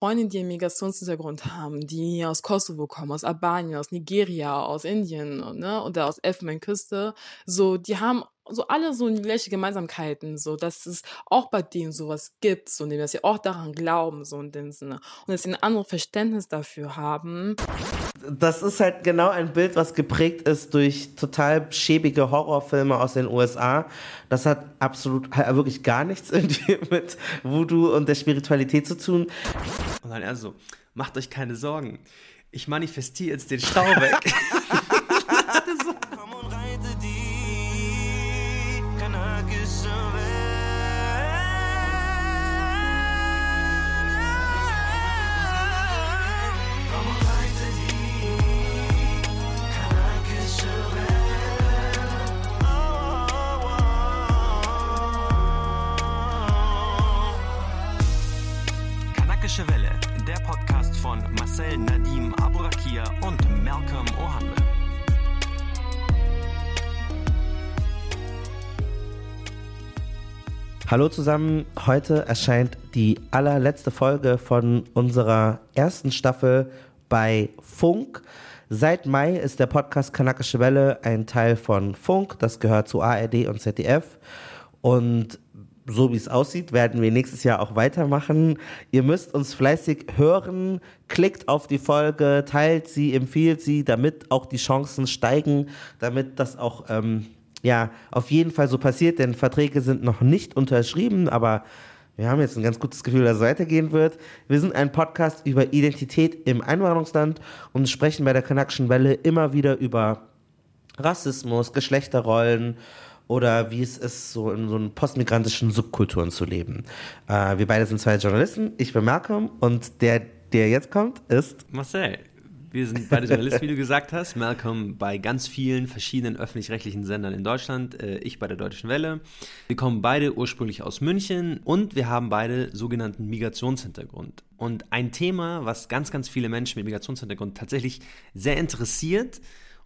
Freunde, die einen Migrationshintergrund haben, die aus Kosovo kommen, aus Albanien, aus Nigeria, aus Indien ne, oder aus Elfenbeinküste, so, die haben so alle so gleiche Gemeinsamkeiten, so dass es auch bei denen sowas gibt, so dass sie auch daran glauben, so in dem Sinne. Und dass sie ein anderes Verständnis dafür haben. Das ist halt genau ein Bild, was geprägt ist durch total schäbige Horrorfilme aus den USA. Das hat absolut wirklich gar nichts irgendwie mit Voodoo und der Spiritualität zu tun. Und dann er so, macht euch keine Sorgen. Ich manifestiere jetzt den Stau weg. Hallo zusammen, heute erscheint die allerletzte Folge von unserer ersten Staffel bei Funk. Seit Mai ist der Podcast Kanakische Welle ein Teil von Funk, das gehört zu ARD und ZDF. Und so wie es aussieht, werden wir nächstes Jahr auch weitermachen. Ihr müsst uns fleißig hören, klickt auf die Folge, teilt sie, empfiehlt sie, damit auch die Chancen steigen, damit das auch ähm, ja auf jeden Fall so passiert, denn Verträge sind noch nicht unterschrieben, aber wir haben jetzt ein ganz gutes Gefühl, dass es weitergehen wird. Wir sind ein Podcast über Identität im Einwanderungsland und sprechen bei der Connection Welle immer wieder über Rassismus, Geschlechterrollen oder wie es ist, so in so einen postmigrantischen Subkulturen zu leben. Äh, wir beide sind zwei Journalisten. Ich bin Malcolm und der, der jetzt kommt, ist Marcel. Wir sind beide Journalisten, wie du gesagt hast. Malcolm bei ganz vielen verschiedenen öffentlich-rechtlichen Sendern in Deutschland. Äh, ich bei der Deutschen Welle. Wir kommen beide ursprünglich aus München und wir haben beide sogenannten Migrationshintergrund. Und ein Thema, was ganz, ganz viele Menschen mit Migrationshintergrund tatsächlich sehr interessiert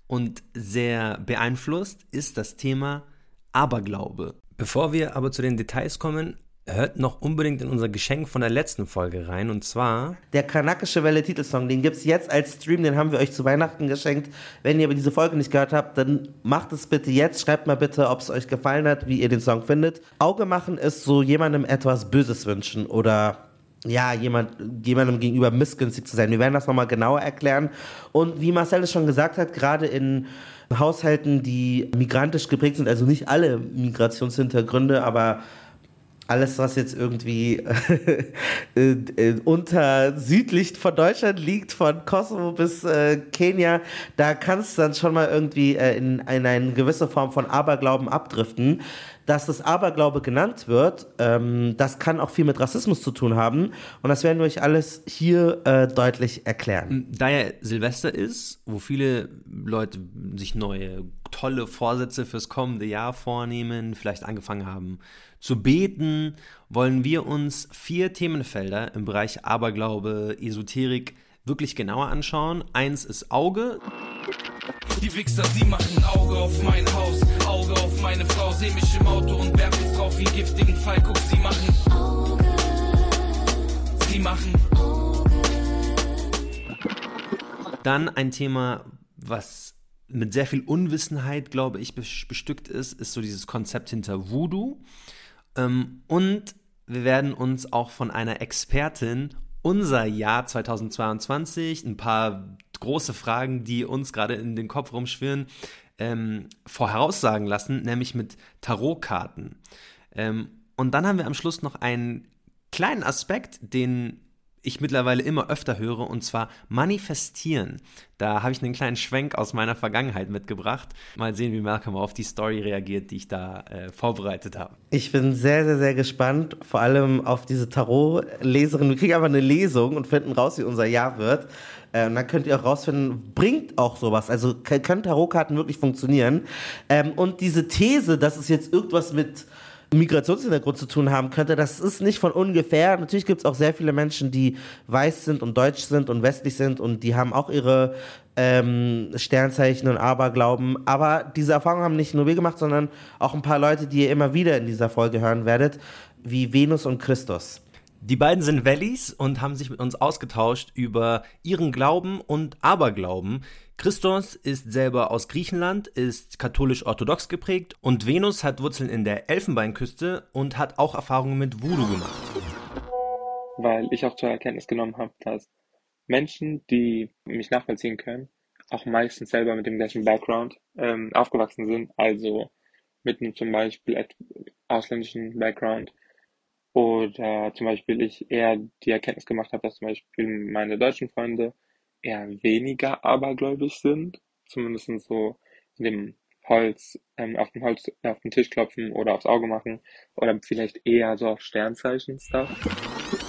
und sehr beeinflusst, ist das Thema Aberglaube. Bevor wir aber zu den Details kommen, hört noch unbedingt in unser Geschenk von der letzten Folge rein und zwar der kanakische Welle Titelsong, den gibt es jetzt als Stream, den haben wir euch zu Weihnachten geschenkt. Wenn ihr aber diese Folge nicht gehört habt, dann macht es bitte jetzt, schreibt mal bitte, ob es euch gefallen hat, wie ihr den Song findet. Auge machen ist so jemandem etwas Böses wünschen oder ja, jemand, jemandem gegenüber missgünstig zu sein. Wir werden das nochmal genauer erklären. Und wie Marcel es schon gesagt hat, gerade in Haushalten, die migrantisch geprägt sind, also nicht alle Migrationshintergründe, aber alles, was jetzt irgendwie äh, äh, unter südlich von Deutschland liegt, von Kosovo bis äh, Kenia, da kann es dann schon mal irgendwie äh, in, in eine gewisse Form von Aberglauben abdriften dass das Aberglaube genannt wird, ähm, das kann auch viel mit Rassismus zu tun haben. Und das werden wir euch alles hier äh, deutlich erklären. Da ja Silvester ist, wo viele Leute sich neue tolle Vorsätze fürs kommende Jahr vornehmen, vielleicht angefangen haben zu beten, wollen wir uns vier Themenfelder im Bereich Aberglaube, Esoterik wirklich genauer anschauen. Eins ist Auge. Die Wichser, sie machen Auge auf mein Haus, Auge auf meine Frau, seh mich im Auto und werfen's drauf wie giftigen Fall. Guck, sie machen Auge. Sie machen Auge. Dann ein Thema, was mit sehr viel Unwissenheit, glaube ich, bestückt ist, ist so dieses Konzept hinter Voodoo. Ähm, und wir werden uns auch von einer Expertin unser Jahr 2022, ein paar große Fragen, die uns gerade in den Kopf rumschwirren, ähm, voraussagen lassen, nämlich mit Tarotkarten. Ähm, und dann haben wir am Schluss noch einen kleinen Aspekt, den ich mittlerweile immer öfter höre, und zwar manifestieren. Da habe ich einen kleinen Schwenk aus meiner Vergangenheit mitgebracht. Mal sehen, wie Malcolm auf die Story reagiert, die ich da äh, vorbereitet habe. Ich bin sehr, sehr, sehr gespannt, vor allem auf diese Tarot-Leserin. Wir kriegen einfach eine Lesung und finden raus, wie unser Jahr wird. Äh, und dann könnt ihr auch rausfinden, bringt auch sowas. Also können Tarotkarten wirklich funktionieren. Ähm, und diese These, dass es jetzt irgendwas mit Migrationshintergrund zu tun haben könnte, das ist nicht von ungefähr. Natürlich gibt es auch sehr viele Menschen, die weiß sind und deutsch sind und westlich sind und die haben auch ihre ähm, Sternzeichen und Aberglauben. Aber diese Erfahrung haben nicht nur wir gemacht, sondern auch ein paar Leute, die ihr immer wieder in dieser Folge hören werdet, wie Venus und Christus. Die beiden sind Wellies und haben sich mit uns ausgetauscht über ihren Glauben und Aberglauben. Christos ist selber aus Griechenland, ist katholisch-orthodox geprägt und Venus hat Wurzeln in der Elfenbeinküste und hat auch Erfahrungen mit Voodoo gemacht. Weil ich auch zur Erkenntnis genommen habe, dass Menschen, die mich nachvollziehen können, auch meistens selber mit dem gleichen Background ähm, aufgewachsen sind, also mit einem zum Beispiel ausländischen Background oder zum Beispiel ich eher die Erkenntnis gemacht habe, dass zum Beispiel meine deutschen Freunde eher weniger abergläubisch sind, zumindest so in dem Holz, ähm, auf dem Holz, auf den Tisch klopfen oder aufs Auge machen oder vielleicht eher so auf Sternzeichen Stuff.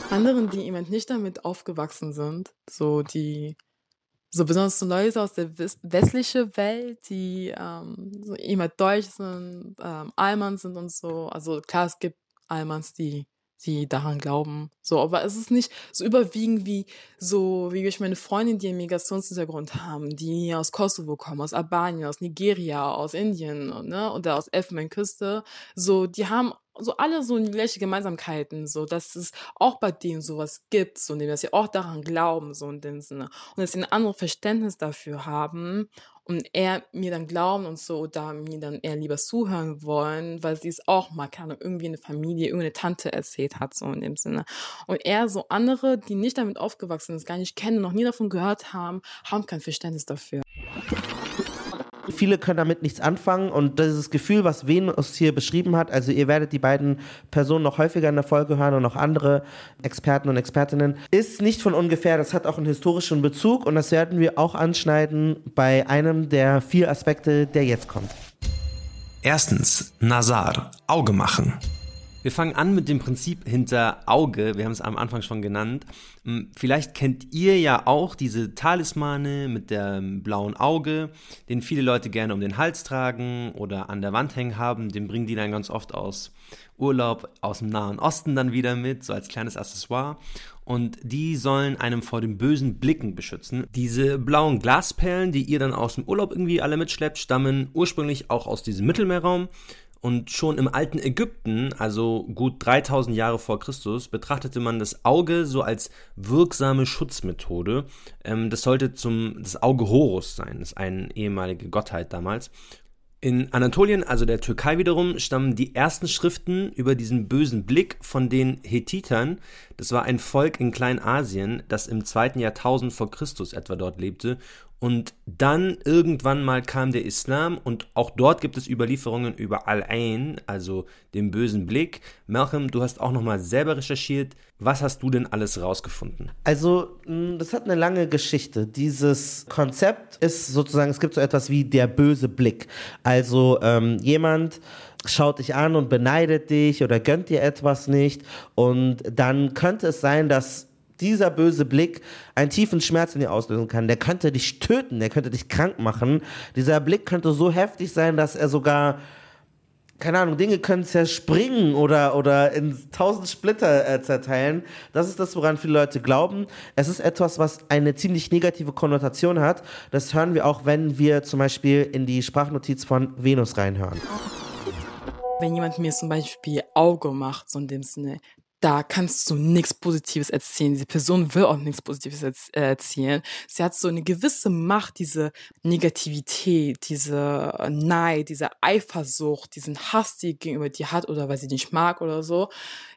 Anderen, die eben nicht damit aufgewachsen sind, so die so besonders so Leute aus der westlichen Welt, die ähm, so immer deutsch sind, ähm, Alman sind und so. Also klar, es gibt Almans, die die daran glauben. So, aber es ist nicht so überwiegend wie so, wie ich meine Freundin, die einen Migrationshintergrund haben, die aus Kosovo kommen, aus Albanien, aus Nigeria, aus Indien, ne, oder aus Elfenbeinküste. So, die haben so alle so gleiche Gemeinsamkeiten, so dass es auch bei denen sowas gibt, so dass sie auch daran glauben, so in dem Sinne. Und dass sie ein anderes Verständnis dafür haben und eher mir dann glauben und so oder mir dann eher lieber zuhören wollen, weil sie es auch mal, keine irgendwie eine Familie, irgendeine Tante erzählt hat, so in dem Sinne. Und eher so andere, die nicht damit aufgewachsen sind, gar nicht kennen, noch nie davon gehört haben, haben kein Verständnis dafür. Viele können damit nichts anfangen und dieses Gefühl, was Venus hier beschrieben hat, also ihr werdet die beiden Personen noch häufiger in der Folge hören und auch andere Experten und Expertinnen, ist nicht von ungefähr. Das hat auch einen historischen Bezug und das werden wir auch anschneiden bei einem der vier Aspekte, der jetzt kommt. Erstens, Nazar, Auge machen. Wir fangen an mit dem Prinzip hinter Auge. Wir haben es am Anfang schon genannt. Hm, vielleicht kennt ihr ja auch diese Talismane mit dem blauen Auge, den viele Leute gerne um den Hals tragen oder an der Wand hängen haben. Den bringen die dann ganz oft aus Urlaub aus dem Nahen Osten dann wieder mit, so als kleines Accessoire. Und die sollen einem vor den bösen Blicken beschützen. Diese blauen Glasperlen, die ihr dann aus dem Urlaub irgendwie alle mitschleppt, stammen ursprünglich auch aus diesem Mittelmeerraum und schon im alten Ägypten, also gut 3000 Jahre vor Christus, betrachtete man das Auge so als wirksame Schutzmethode. Ähm, das sollte zum das Auge Horus sein, das ist eine ehemalige Gottheit damals. In Anatolien, also der Türkei wiederum, stammen die ersten Schriften über diesen bösen Blick von den Hethitern. Das war ein Volk in Kleinasien, das im zweiten Jahrtausend vor Christus etwa dort lebte und dann irgendwann mal kam der Islam und auch dort gibt es Überlieferungen über Al-Ain, also den bösen Blick. Malcolm, du hast auch nochmal selber recherchiert. Was hast du denn alles rausgefunden? Also, das hat eine lange Geschichte. Dieses Konzept ist sozusagen, es gibt so etwas wie der böse Blick. Also ähm, jemand schaut dich an und beneidet dich oder gönnt dir etwas nicht und dann könnte es sein, dass dieser böse Blick einen tiefen Schmerz in dir auslösen kann. Der könnte dich töten, der könnte dich krank machen. Dieser Blick könnte so heftig sein, dass er sogar, keine Ahnung, Dinge können zerspringen oder, oder in tausend Splitter äh, zerteilen. Das ist das, woran viele Leute glauben. Es ist etwas, was eine ziemlich negative Konnotation hat. Das hören wir auch, wenn wir zum Beispiel in die Sprachnotiz von Venus reinhören wenn jemand mir zum Beispiel Auge macht, so in dem Sinne, da kannst du nichts Positives erzählen. Die Person will auch nichts Positives äh, erzählen. Sie hat so eine gewisse Macht, diese Negativität, diese Neid, diese Eifersucht, diesen Hass, die gegenüber dir hat oder weil sie dich mag oder so.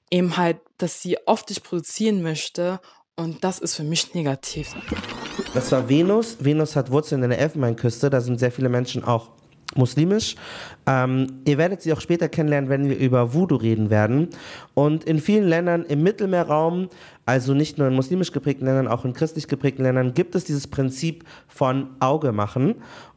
Eben halt, dass sie oft dich produzieren möchte und das ist für mich negativ. Das war Venus. Venus hat Wurzeln in der Elfenbeinküste. Da sind sehr viele Menschen auch muslimisch. Ähm, ihr werdet sie auch später kennenlernen, wenn wir über Voodoo reden werden. Und in vielen Ländern im Mittelmeerraum, also nicht nur in muslimisch geprägten Ländern, auch in christlich geprägten Ländern, gibt es dieses Prinzip von Auge machen.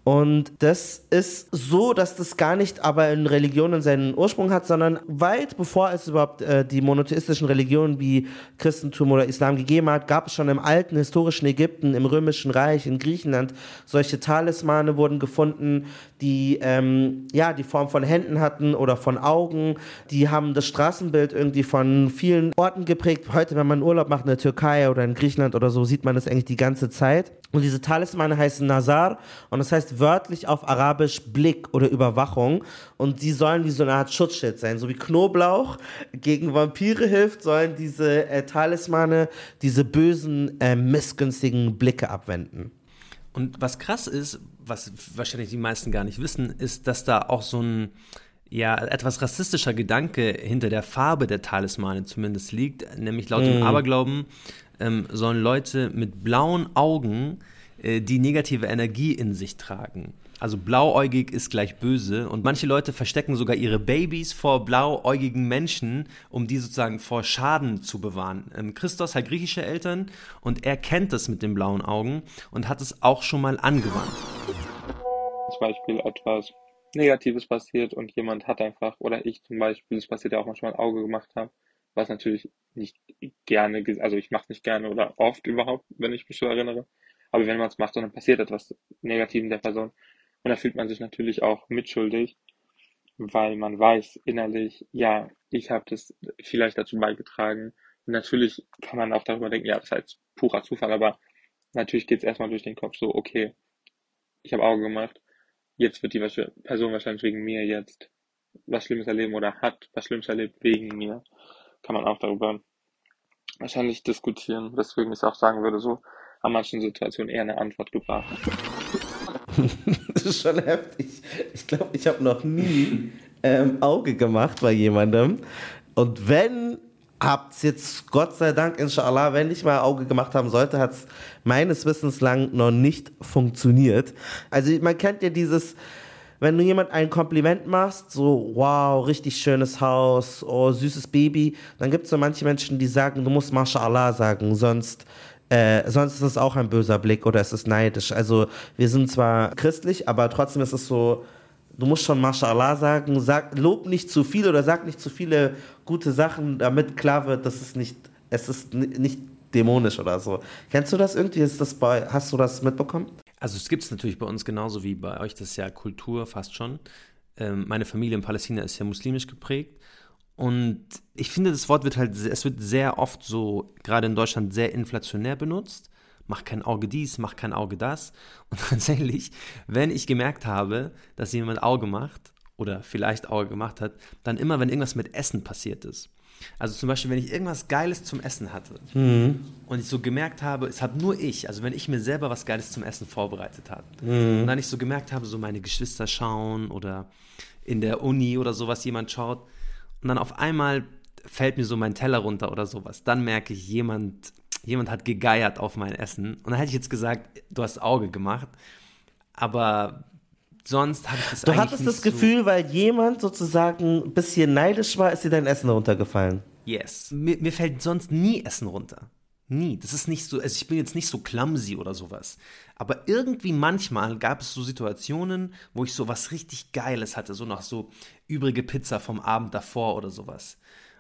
Und das ist so, dass das gar nicht aber in Religionen seinen Ursprung hat, sondern weit bevor es überhaupt äh, die monotheistischen Religionen wie Christentum oder Islam gegeben hat, gab es schon im alten historischen Ägypten, im römischen Reich, in Griechenland solche Talismane wurden gefunden, die ähm, ja die Form von Händen hatten oder von Augen. Die haben das Straßenbild irgendwie von vielen Orten geprägt. Heute, wenn man Urlaub macht in der Türkei oder in Griechenland oder so, sieht man das eigentlich die ganze Zeit. Und diese Talismane heißen Nazar und das heißt wörtlich auf Arabisch Blick oder Überwachung. Und die sollen wie so eine Art Schutzschild sein. So wie Knoblauch gegen Vampire hilft, sollen diese äh, Talismane diese bösen, äh, missgünstigen Blicke abwenden. Und was krass ist, was wahrscheinlich die meisten gar nicht wissen, ist, dass da auch so ein ja, etwas rassistischer Gedanke hinter der Farbe der Talismane zumindest liegt. Nämlich laut dem Mm. Aberglauben ähm, sollen Leute mit blauen Augen die negative Energie in sich tragen. Also blauäugig ist gleich böse und manche Leute verstecken sogar ihre Babys vor blauäugigen Menschen, um die sozusagen vor Schaden zu bewahren. Ähm, Christos hat griechische Eltern und er kennt das mit den blauen Augen und hat es auch schon mal angewandt. zum Beispiel etwas Negatives passiert und jemand hat einfach, oder ich zum Beispiel, das passiert ja auch manchmal ein Auge gemacht habe, was natürlich nicht gerne, ge- also ich mache es nicht gerne oder oft überhaupt, wenn ich mich so erinnere. Aber wenn man es macht und dann passiert etwas Negatives der Person und da fühlt man sich natürlich auch mitschuldig, weil man weiß innerlich, ja, ich habe das vielleicht dazu beigetragen. Und natürlich kann man auch darüber denken, ja, das ist halt purer Zufall, aber natürlich geht es erstmal durch den Kopf so, okay, ich habe Auge gemacht, jetzt wird die Person wahrscheinlich wegen mir jetzt was Schlimmes erleben oder hat was Schlimmes erlebt wegen mir. Kann man auch darüber wahrscheinlich diskutieren, weswegen ich auch sagen würde, so an manchen Situationen eher eine Antwort gebracht. Das ist schon heftig. Ich glaube, ich habe noch nie ähm, Auge gemacht bei jemandem. Und wenn, habt's jetzt, Gott sei Dank, inshallah, wenn ich mal Auge gemacht haben sollte, hat's meines Wissens lang noch nicht funktioniert. Also man kennt ja dieses, wenn du jemand ein Kompliment machst, so, wow, richtig schönes Haus, oh, süßes Baby, dann gibt es so manche Menschen, die sagen, du musst Mashallah sagen, sonst, äh, sonst ist es auch ein böser Blick oder es ist neidisch. Also wir sind zwar christlich, aber trotzdem ist es so, du musst schon Mashallah sagen, sag, lob nicht zu viel oder sag nicht zu viele gute Sachen, damit klar wird, dass es nicht, es ist ni- nicht dämonisch oder so. Kennst du das irgendwie? Ist das bei, hast du das mitbekommen? Also es gibt es natürlich bei uns genauso wie bei euch, das ist ja Kultur fast schon. Ähm, meine Familie in Palästina ist ja muslimisch geprägt. Und ich finde, das Wort wird halt, es wird sehr oft so, gerade in Deutschland, sehr inflationär benutzt. Mach kein Auge dies, mach kein Auge das. Und tatsächlich, wenn ich gemerkt habe, dass jemand Auge macht oder vielleicht Auge gemacht hat, dann immer, wenn irgendwas mit Essen passiert ist. Also zum Beispiel, wenn ich irgendwas Geiles zum Essen hatte und ich so gemerkt habe, es habe nur ich, also wenn ich mir selber was Geiles zum Essen vorbereitet habe und dann ich so gemerkt habe, so meine Geschwister schauen oder in der Uni oder sowas jemand schaut und dann auf einmal fällt mir so mein Teller runter oder sowas, dann merke ich, jemand, jemand hat gegeiert auf mein Essen und dann hätte ich jetzt gesagt, du hast Auge gemacht, aber sonst habe ich das Du hattest das so, Gefühl, weil jemand sozusagen ein bisschen neidisch war, ist dir dein Essen runtergefallen. Yes. Mir, mir fällt sonst nie Essen runter. Nie. Das ist nicht so, also ich bin jetzt nicht so clumsy oder sowas. Aber irgendwie manchmal gab es so Situationen, wo ich so was richtig Geiles hatte, so noch so übrige Pizza vom Abend davor oder sowas.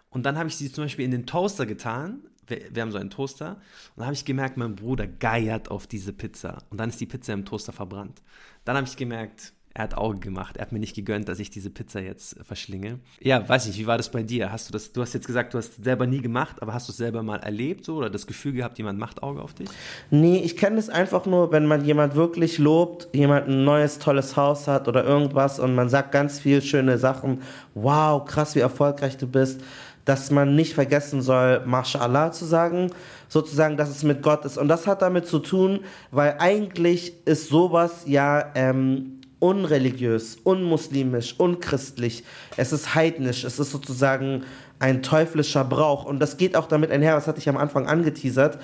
Und dann habe ich sie zum Beispiel in den Toaster getan. Wir, wir haben so einen Toaster. Und dann habe ich gemerkt, mein Bruder geiert auf diese Pizza. Und dann ist die Pizza im Toaster verbrannt. Dann habe ich gemerkt, er hat Auge gemacht. Er hat mir nicht gegönnt, dass ich diese Pizza jetzt äh, verschlinge. Ja, weiß nicht, wie war das bei dir? Hast du das, du hast jetzt gesagt, du hast es selber nie gemacht, aber hast du es selber mal erlebt so oder das Gefühl gehabt, jemand macht Auge auf dich? Nee, ich kenne es einfach nur, wenn man jemand wirklich lobt, jemand ein neues, tolles Haus hat oder irgendwas und man sagt ganz viel schöne Sachen. Wow, krass, wie erfolgreich du bist. Dass man nicht vergessen soll, Mashallah zu sagen, sozusagen, dass es mit Gott ist. Und das hat damit zu tun, weil eigentlich ist sowas ja ähm, unreligiös, unmuslimisch, unchristlich. Es ist heidnisch. Es ist sozusagen ein teuflischer Brauch. Und das geht auch damit einher, was hatte ich am Anfang angeteasert,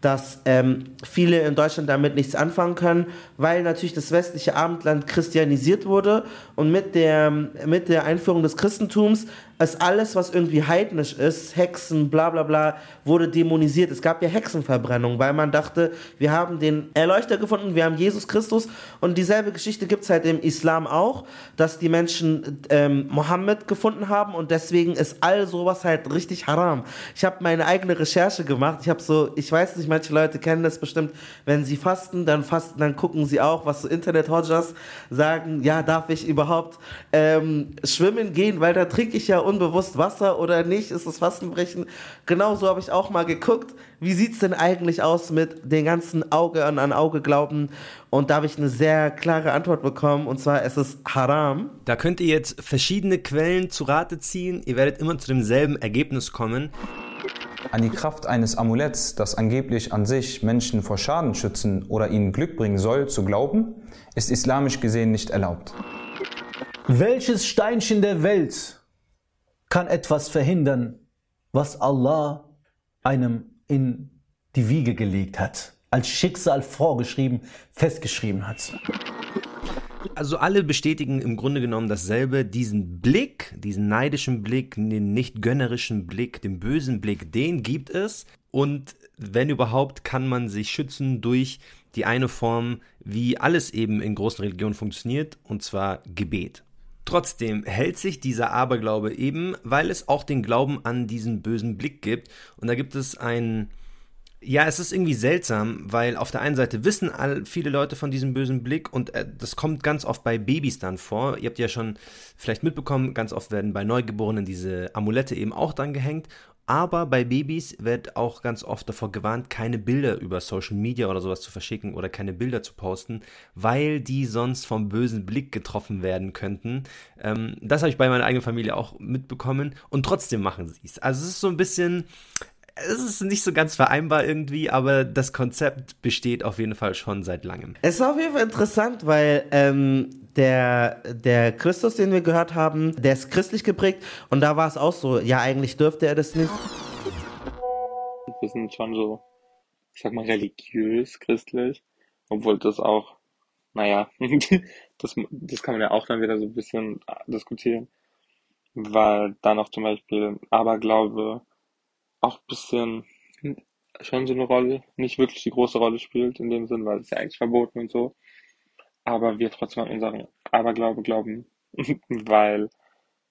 dass ähm, viele in Deutschland damit nichts anfangen können, weil natürlich das westliche Abendland christianisiert wurde und mit der, mit der Einführung des Christentums ist alles, was irgendwie heidnisch ist, Hexen, bla bla bla, wurde dämonisiert. Es gab ja Hexenverbrennung, weil man dachte, wir haben den Erleuchter gefunden, wir haben Jesus Christus und dieselbe Geschichte gibt es halt im Islam auch, dass die Menschen ähm, Mohammed gefunden haben und deswegen ist all sowas halt richtig haram. Ich habe meine eigene Recherche gemacht, ich habe so, ich weiß nicht manche Leute kennen das bestimmt, wenn sie fasten, dann fasten, dann gucken sie auch, was so Internet-Hodgers sagen, ja, darf ich überhaupt ähm, schwimmen gehen, weil da trinke ich ja unbewusst Wasser oder nicht, ist das Fastenbrechen? Genauso habe ich auch mal geguckt, wie sieht's denn eigentlich aus mit den ganzen Auge an, an Auge Glauben? Und da habe ich eine sehr klare Antwort bekommen, und zwar es ist haram. Da könnt ihr jetzt verschiedene Quellen zu Rate ziehen, ihr werdet immer zu demselben Ergebnis kommen. An die Kraft eines Amuletts, das angeblich an sich Menschen vor Schaden schützen oder ihnen Glück bringen soll, zu glauben, ist islamisch gesehen nicht erlaubt. Welches Steinchen der Welt kann etwas verhindern, was Allah einem in die Wiege gelegt hat, als Schicksal vorgeschrieben, festgeschrieben hat? Also alle bestätigen im Grunde genommen dasselbe, diesen Blick, diesen neidischen Blick, den nicht gönnerischen Blick, den bösen Blick, den gibt es und wenn überhaupt kann man sich schützen durch die eine Form, wie alles eben in großen Religionen funktioniert, und zwar Gebet. Trotzdem hält sich dieser Aberglaube eben, weil es auch den Glauben an diesen bösen Blick gibt. Und da gibt es ein, ja, es ist irgendwie seltsam, weil auf der einen Seite wissen all, viele Leute von diesem bösen Blick und äh, das kommt ganz oft bei Babys dann vor. Ihr habt ja schon vielleicht mitbekommen, ganz oft werden bei Neugeborenen diese Amulette eben auch dran gehängt aber bei Babys wird auch ganz oft davor gewarnt, keine Bilder über Social Media oder sowas zu verschicken oder keine Bilder zu posten, weil die sonst vom bösen Blick getroffen werden könnten. Ähm, das habe ich bei meiner eigenen Familie auch mitbekommen und trotzdem machen sie es. Also es ist so ein bisschen, es ist nicht so ganz vereinbar irgendwie, aber das Konzept besteht auf jeden Fall schon seit langem. Es ist auf jeden Fall interessant, weil ähm, der, der Christus, den wir gehört haben, der ist christlich geprägt. Und da war es auch so, ja, eigentlich dürfte er das nicht. Wir sind schon so, ich sag mal, religiös christlich, obwohl das auch, naja, das, das kann man ja auch dann wieder so ein bisschen diskutieren, weil da noch zum Beispiel Aberglaube auch ein bisschen schon so eine Rolle, nicht wirklich die große Rolle spielt in dem Sinn, weil es ja eigentlich verboten und so aber wir trotzdem an unseren Aberglaube glauben, weil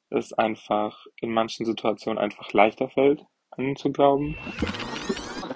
es einfach in manchen Situationen einfach leichter fällt, an zu glauben.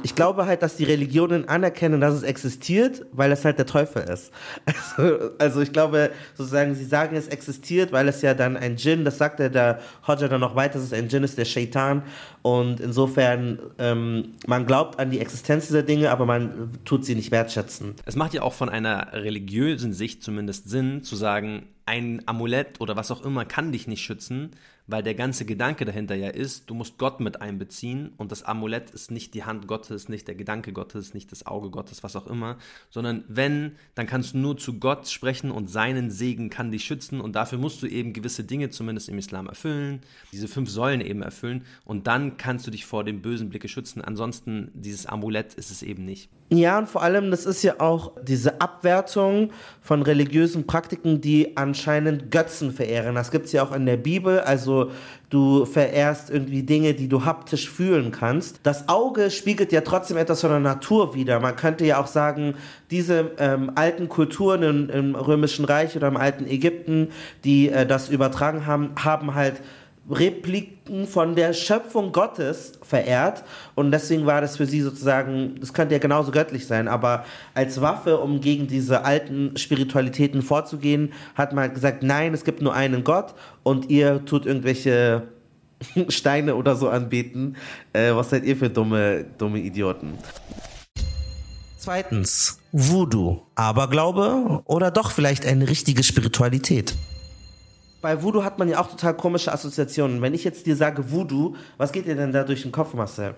Ich glaube halt, dass die Religionen anerkennen, dass es existiert, weil es halt der Teufel ist. Also, also ich glaube, sozusagen, sie sagen, es existiert, weil es ja dann ein Djinn, das sagt ja der Hodja dann noch weiter, dass es ein Djinn ist, der Shaitan. Und insofern, ähm, man glaubt an die Existenz dieser Dinge, aber man tut sie nicht wertschätzen. Es macht ja auch von einer religiösen Sicht zumindest Sinn, zu sagen, ein Amulett oder was auch immer kann dich nicht schützen, weil der ganze Gedanke dahinter ja ist, du musst Gott mit einbeziehen und das Amulett ist nicht die Hand Gottes, nicht der Gedanke Gottes, nicht das Auge Gottes, was auch immer, sondern wenn, dann kannst du nur zu Gott sprechen und seinen Segen kann dich schützen und dafür musst du eben gewisse Dinge zumindest im Islam erfüllen, diese fünf Säulen eben erfüllen und dann kannst du dich vor dem bösen Blicke schützen. Ansonsten dieses Amulett ist es eben nicht. Ja, und vor allem, das ist ja auch diese Abwertung von religiösen Praktiken, die anscheinend Götzen verehren. Das gibt es ja auch in der Bibel. Also du verehrst irgendwie Dinge, die du haptisch fühlen kannst. Das Auge spiegelt ja trotzdem etwas von der Natur wider. Man könnte ja auch sagen, diese ähm, alten Kulturen im, im, Römischen Reich oder im alten Ägypten, die äh, das übertragen haben, haben halt Repliken von der Schöpfung Gottes verehrt und deswegen war das für sie sozusagen, das könnte ja genauso göttlich sein, aber als Waffe, um gegen diese alten Spiritualitäten vorzugehen, hat man gesagt, nein, es gibt nur einen Gott und ihr tut irgendwelche Steine oder so anbeten. Äh, was seid ihr für dumme, dumme Idioten? Zweitens, Voodoo. Aberglaube oder doch vielleicht eine richtige Spiritualität? Bei Voodoo hat man ja auch total komische Assoziationen. Wenn ich jetzt dir sage Voodoo, was geht dir denn da durch den Kopf, Marcel?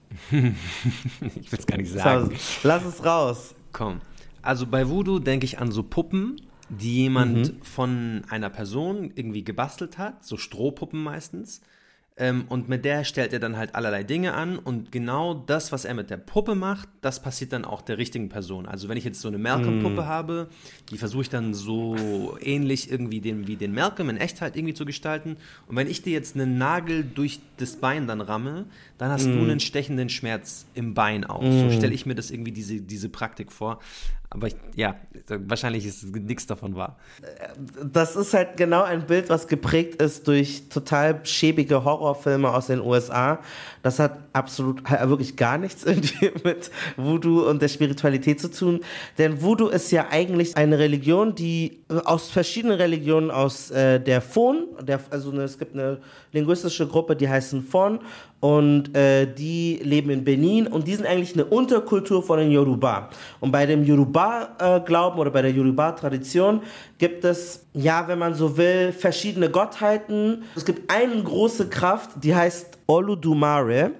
ich will es gar nicht sagen. Lass es raus. Komm. Also bei Voodoo denke ich an so Puppen, die jemand mhm. von einer Person irgendwie gebastelt hat, so Strohpuppen meistens. Ähm, und mit der stellt er dann halt allerlei Dinge an und genau das, was er mit der Puppe macht, das passiert dann auch der richtigen Person. Also wenn ich jetzt so eine Malcolm-Puppe mm. habe, die versuche ich dann so ähnlich irgendwie den, wie den Malcolm in Echtheit irgendwie zu gestalten. Und wenn ich dir jetzt einen Nagel durch das Bein dann ramme, dann hast mm. du einen stechenden Schmerz im Bein auch. Mm. So stelle ich mir das irgendwie diese, diese Praktik vor. Aber ich, ja, wahrscheinlich ist nichts davon wahr. Das ist halt genau ein Bild, was geprägt ist durch total schäbige Horror Horrorfilme aus den USA. Das hat absolut wirklich gar nichts mit Voodoo und der Spiritualität zu tun. Denn Voodoo ist ja eigentlich eine Religion, die aus verschiedenen Religionen aus äh, der Fon, der, also eine, es gibt eine linguistische Gruppe, die heißen Fon und äh, die leben in Benin und die sind eigentlich eine Unterkultur von den Yoruba. Und bei dem Yoruba-Glauben äh, oder bei der Yoruba-Tradition gibt es, ja, wenn man so will, verschiedene Gottheiten. Es gibt eine große Kraft, die heißt Oludumare.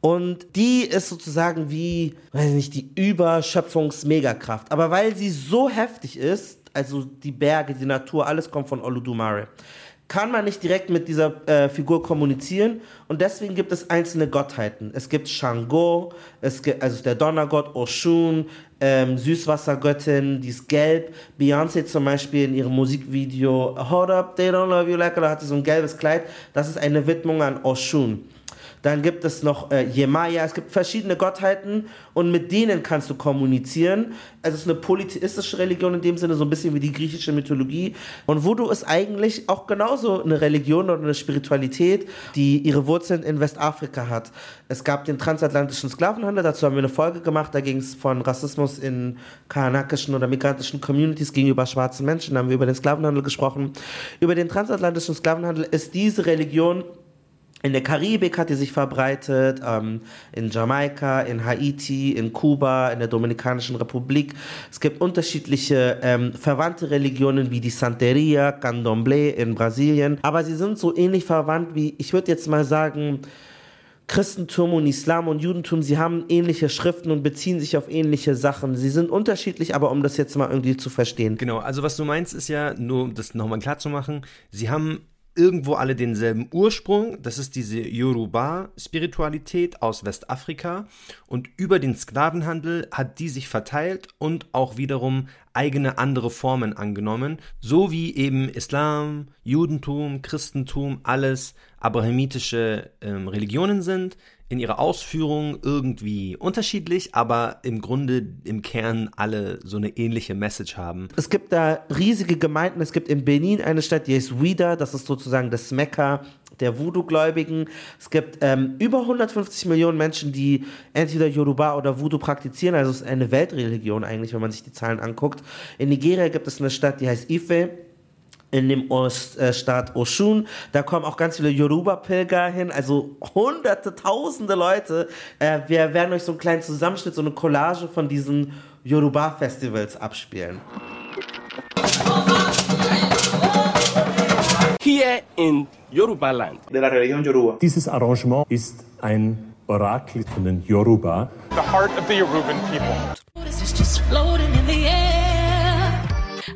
Und die ist sozusagen wie, weiß nicht, die Überschöpfungs-Megakraft. Aber weil sie so heftig ist, also die Berge, die Natur, alles kommt von Oludumare kann man nicht direkt mit dieser äh, Figur kommunizieren und deswegen gibt es einzelne Gottheiten. Es gibt Shango, es gibt, also der Donnergott Oshun, ähm, Süßwassergöttin, die ist gelb. Beyoncé zum Beispiel in ihrem Musikvideo Hold Up, They Don't Love You Like, hat sie so ein gelbes Kleid. Das ist eine Widmung an Oshun. Dann gibt es noch äh, Jemaya. Es gibt verschiedene Gottheiten und mit denen kannst du kommunizieren. Es ist eine polytheistische Religion in dem Sinne, so ein bisschen wie die griechische Mythologie. Und Voodoo ist eigentlich auch genauso eine Religion oder eine Spiritualität, die ihre Wurzeln in Westafrika hat. Es gab den transatlantischen Sklavenhandel, dazu haben wir eine Folge gemacht, da ging es von Rassismus in kanakischen oder migrantischen Communities gegenüber schwarzen Menschen, da haben wir über den Sklavenhandel gesprochen. Über den transatlantischen Sklavenhandel ist diese Religion in der Karibik hat die sich verbreitet, ähm, in Jamaika, in Haiti, in Kuba, in der Dominikanischen Republik. Es gibt unterschiedliche ähm, verwandte Religionen wie die Santeria, Candomblé in Brasilien, aber sie sind so ähnlich verwandt wie, ich würde jetzt mal sagen, Christentum und Islam und Judentum, sie haben ähnliche Schriften und beziehen sich auf ähnliche Sachen. Sie sind unterschiedlich, aber um das jetzt mal irgendwie zu verstehen. Genau, also was du meinst, ist ja, nur um das nochmal klar zu machen, sie haben irgendwo alle denselben Ursprung. Das ist diese Yoruba-Spiritualität aus Westafrika. Und über den Sklavenhandel hat die sich verteilt und auch wiederum eigene andere Formen angenommen, so wie eben Islam, Judentum, Christentum, alles abrahamitische ähm, Religionen sind in ihrer Ausführung irgendwie unterschiedlich, aber im Grunde im Kern alle so eine ähnliche Message haben. Es gibt da riesige Gemeinden. Es gibt in Benin eine Stadt, die heißt Ouida. Das ist sozusagen das Mekka der Voodoo-Gläubigen. Es gibt ähm, über 150 Millionen Menschen, die entweder Yoruba oder Voodoo praktizieren. Also es ist eine Weltreligion eigentlich, wenn man sich die Zahlen anguckt. In Nigeria gibt es eine Stadt, die heißt Ife in dem äh, Staat Oshun. Da kommen auch ganz viele Yoruba-Pilger hin, also hunderte, tausende Leute. Äh, wir werden euch so einen kleinen Zusammenschnitt, so eine Collage von diesen Yoruba-Festivals abspielen. Hier in Yoruba Land. De la religión Yoruba. Dieses Arrangement ist ein Orakel von den Yoruba. The heart of the Yoruban people.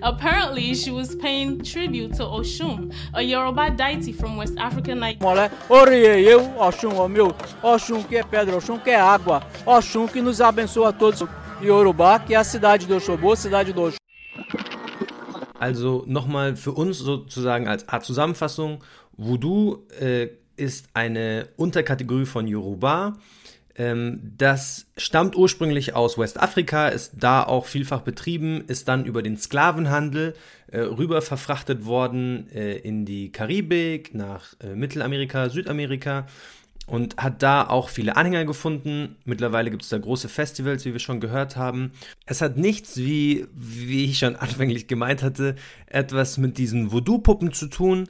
Apparently, she was paying tribute to Oshun, a Yoruba deity from West African Nigeria. eu, Oxum, ó meu, Oxum que é pedra, Oxum que é água, Oxum que nos abençoa todos. Yorubá, que é a cidade do Oxobô, cidade do Oxum. Also nochmal für uns sozusagen als Art Zusammenfassung, Voodoo äh, ist eine Unterkategorie von Yoruba das stammt ursprünglich aus Westafrika, ist da auch vielfach betrieben, ist dann über den Sklavenhandel äh, rüber verfrachtet worden äh, in die Karibik, nach äh, Mittelamerika, Südamerika und hat da auch viele Anhänger gefunden. Mittlerweile gibt es da große Festivals, wie wir schon gehört haben. Es hat nichts, wie, wie ich schon anfänglich gemeint hatte, etwas mit diesen Voodoo-Puppen zu tun.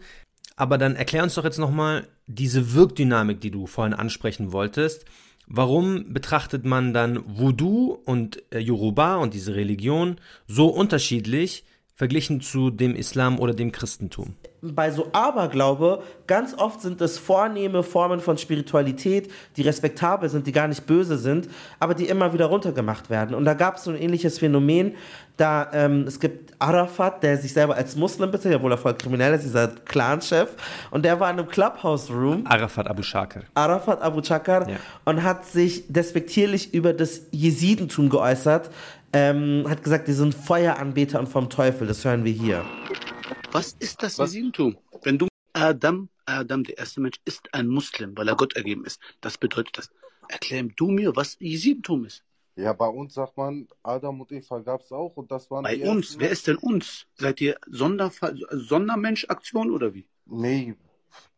Aber dann erklär uns doch jetzt nochmal diese Wirkdynamik, die du vorhin ansprechen wolltest. Warum betrachtet man dann Voodoo und äh, Yoruba und diese Religion so unterschiedlich verglichen zu dem Islam oder dem Christentum? Bei so Aberglaube, ganz oft sind es vornehme Formen von Spiritualität, die respektabel sind, die gar nicht böse sind, aber die immer wieder runtergemacht werden. Und da gab es so ein ähnliches Phänomen, da ähm, es gibt Arafat, der sich selber als Muslim bezeichnet, obwohl er voll kriminell ist, dieser Clan-Chef, und der war in einem Clubhouse-Room. Arafat Abu Shakar. Arafat Abu Shakar ja. und hat sich despektierlich über das Jesidentum geäußert, ähm, hat gesagt, die sind Feueranbeter und vom Teufel. Das hören wir hier. Was ist das Jesidentum? Wenn du Adam, Adam, der erste Mensch, ist ein Muslim, weil er Gott ergeben ist. Das bedeutet das. Erklär du mir, was Jesidentum ist. Ja, bei uns sagt man, Adam und Eva gab es auch und das waren Bei uns? Wer ist denn uns? Seid ihr Sonderfall, Sondermensch-Aktion oder wie? Nee,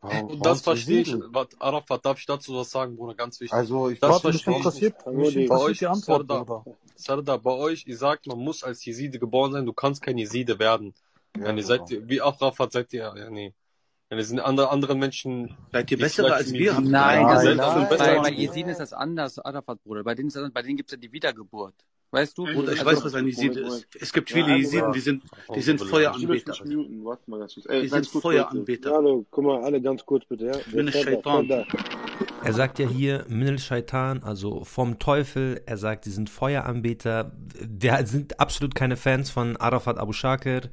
Warum, Und das verstehe ich. Was, Arafat, darf ich dazu was sagen, Bruder? Ganz wichtig. Also, ich das warte, mich verstehe ich interessiert, nicht. mich Bei interessiert euch, die Antwort, Bruder. Serdar, bei euch, ihr sagt, man muss als Jeside geboren sein, du kannst kein Jeside werden. Ja, Ja, ihr seid, wie Arafat seid ihr, ja, nee. Ja, das sind andere, andere Menschen. Seid ihr die bessere vielleicht als wir? Nein, Ihr das also besser bei, bei. Jesiden ist das anders, Arafat, Bruder. Bei denen, ist das, bei denen gibt es ja die Wiedergeburt. Weißt du? Bruder, ich Also- weiß, was ein Jesid ist. Es gibt viele Jesiden, die sind, die sind Feueranbeter. mich muten, warte mal ganz kurz. Die Ey, sind Feueranbeter. Hallo, guck mal, alle ganz kurz bitte, ja? Ich bin ein Serdar, Shaitan. Serdar. Er sagt ja hier Minel Shaitan, also vom Teufel. Er sagt, sie sind Feueranbeter. Wir sind absolut keine Fans von Arafat Abu Shakir.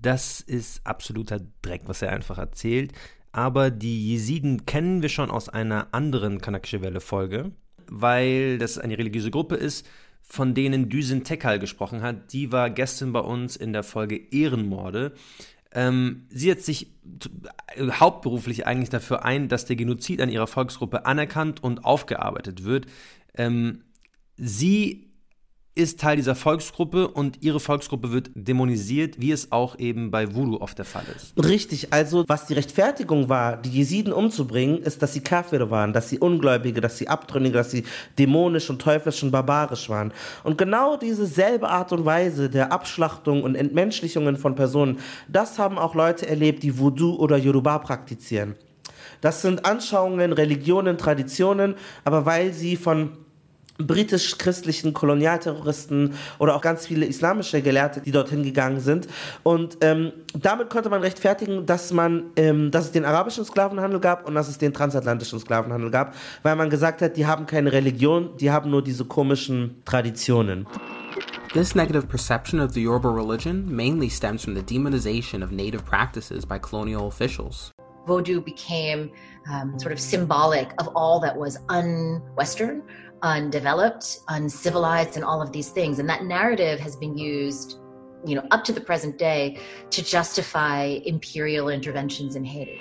Das ist absoluter Dreck, was er einfach erzählt. Aber die Jesiden kennen wir schon aus einer anderen Kanakische Welle Folge, weil das eine religiöse Gruppe ist, von denen Düsen Tekal gesprochen hat. Die war gestern bei uns in der Folge Ehrenmorde. Ähm, sie hat sich t- hauptberuflich eigentlich dafür ein, dass der Genozid an ihrer Volksgruppe anerkannt und aufgearbeitet wird. Ähm, sie ist Teil dieser Volksgruppe und ihre Volksgruppe wird dämonisiert, wie es auch eben bei Voodoo oft der Fall ist. Richtig, also was die Rechtfertigung war, die Jesiden umzubringen, ist, dass sie Kafir waren, dass sie Ungläubige, dass sie Abtrünnige, dass sie dämonisch und teuflisch und barbarisch waren. Und genau diese selbe Art und Weise der Abschlachtung und Entmenschlichungen von Personen, das haben auch Leute erlebt, die Voodoo oder Yoruba praktizieren. Das sind Anschauungen, Religionen, Traditionen, aber weil sie von britisch-christlichen Kolonialterroristen oder auch ganz viele islamische Gelehrte, die dorthin gegangen sind. Und ähm, damit konnte man rechtfertigen, dass man, ähm, dass es den arabischen Sklavenhandel gab und dass es den transatlantischen Sklavenhandel gab, weil man gesagt hat, die haben keine Religion, die haben nur diese komischen Traditionen. This negative perception of the Yoruba religion mainly stems from the demonization of native practices by colonial officials. Vodou became um, sort of symbolic of all that was un-Western, undeveloped, uncivilized, and all of these things. And that narrative has been used, you know, up to the present day to justify imperial interventions in Haiti.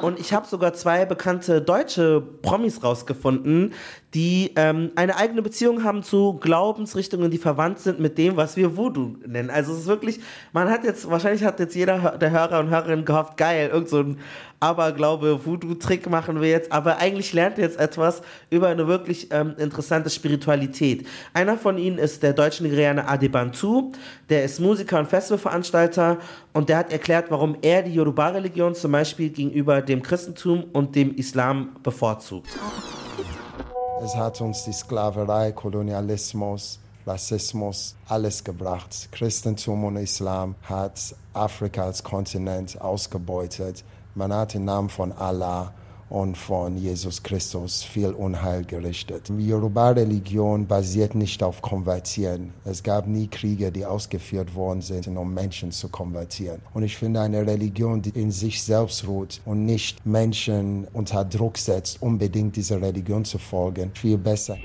Und ich habe sogar zwei bekannte deutsche Promis rausgefunden, die ähm, eine eigene Beziehung haben zu Glaubensrichtungen, die verwandt sind mit dem, was wir Voodoo nennen. Also es ist wirklich, man hat jetzt, wahrscheinlich hat jetzt jeder der Hörer und Hörerin gehofft, geil, irgend so ein Aberglaube, Voodoo-Trick machen wir jetzt, aber eigentlich lernt ihr jetzt etwas über eine wirklich ähm, interessante Spiritualität. Einer von ihnen ist der deutsche Nigerianer Adebantu, der ist Musiker und Festivalveranstalter und der hat erklärt, warum er die Yoruba-Religion zum Beispiel gegenüber dem Christentum und dem Islam bevorzugt. Es hat uns die Sklaverei, Kolonialismus, Rassismus, alles gebracht. Christentum und Islam hat Afrika als Kontinent ausgebeutet. Man hat im Namen von Allah und von Jesus Christus viel Unheil gerichtet. Die Yoruba-Religion basiert nicht auf Konvertieren. Es gab nie Kriege, die ausgeführt worden sind, um Menschen zu konvertieren. Und ich finde eine Religion, die in sich selbst ruht und nicht Menschen unter Druck setzt, unbedingt dieser Religion zu folgen, viel besser.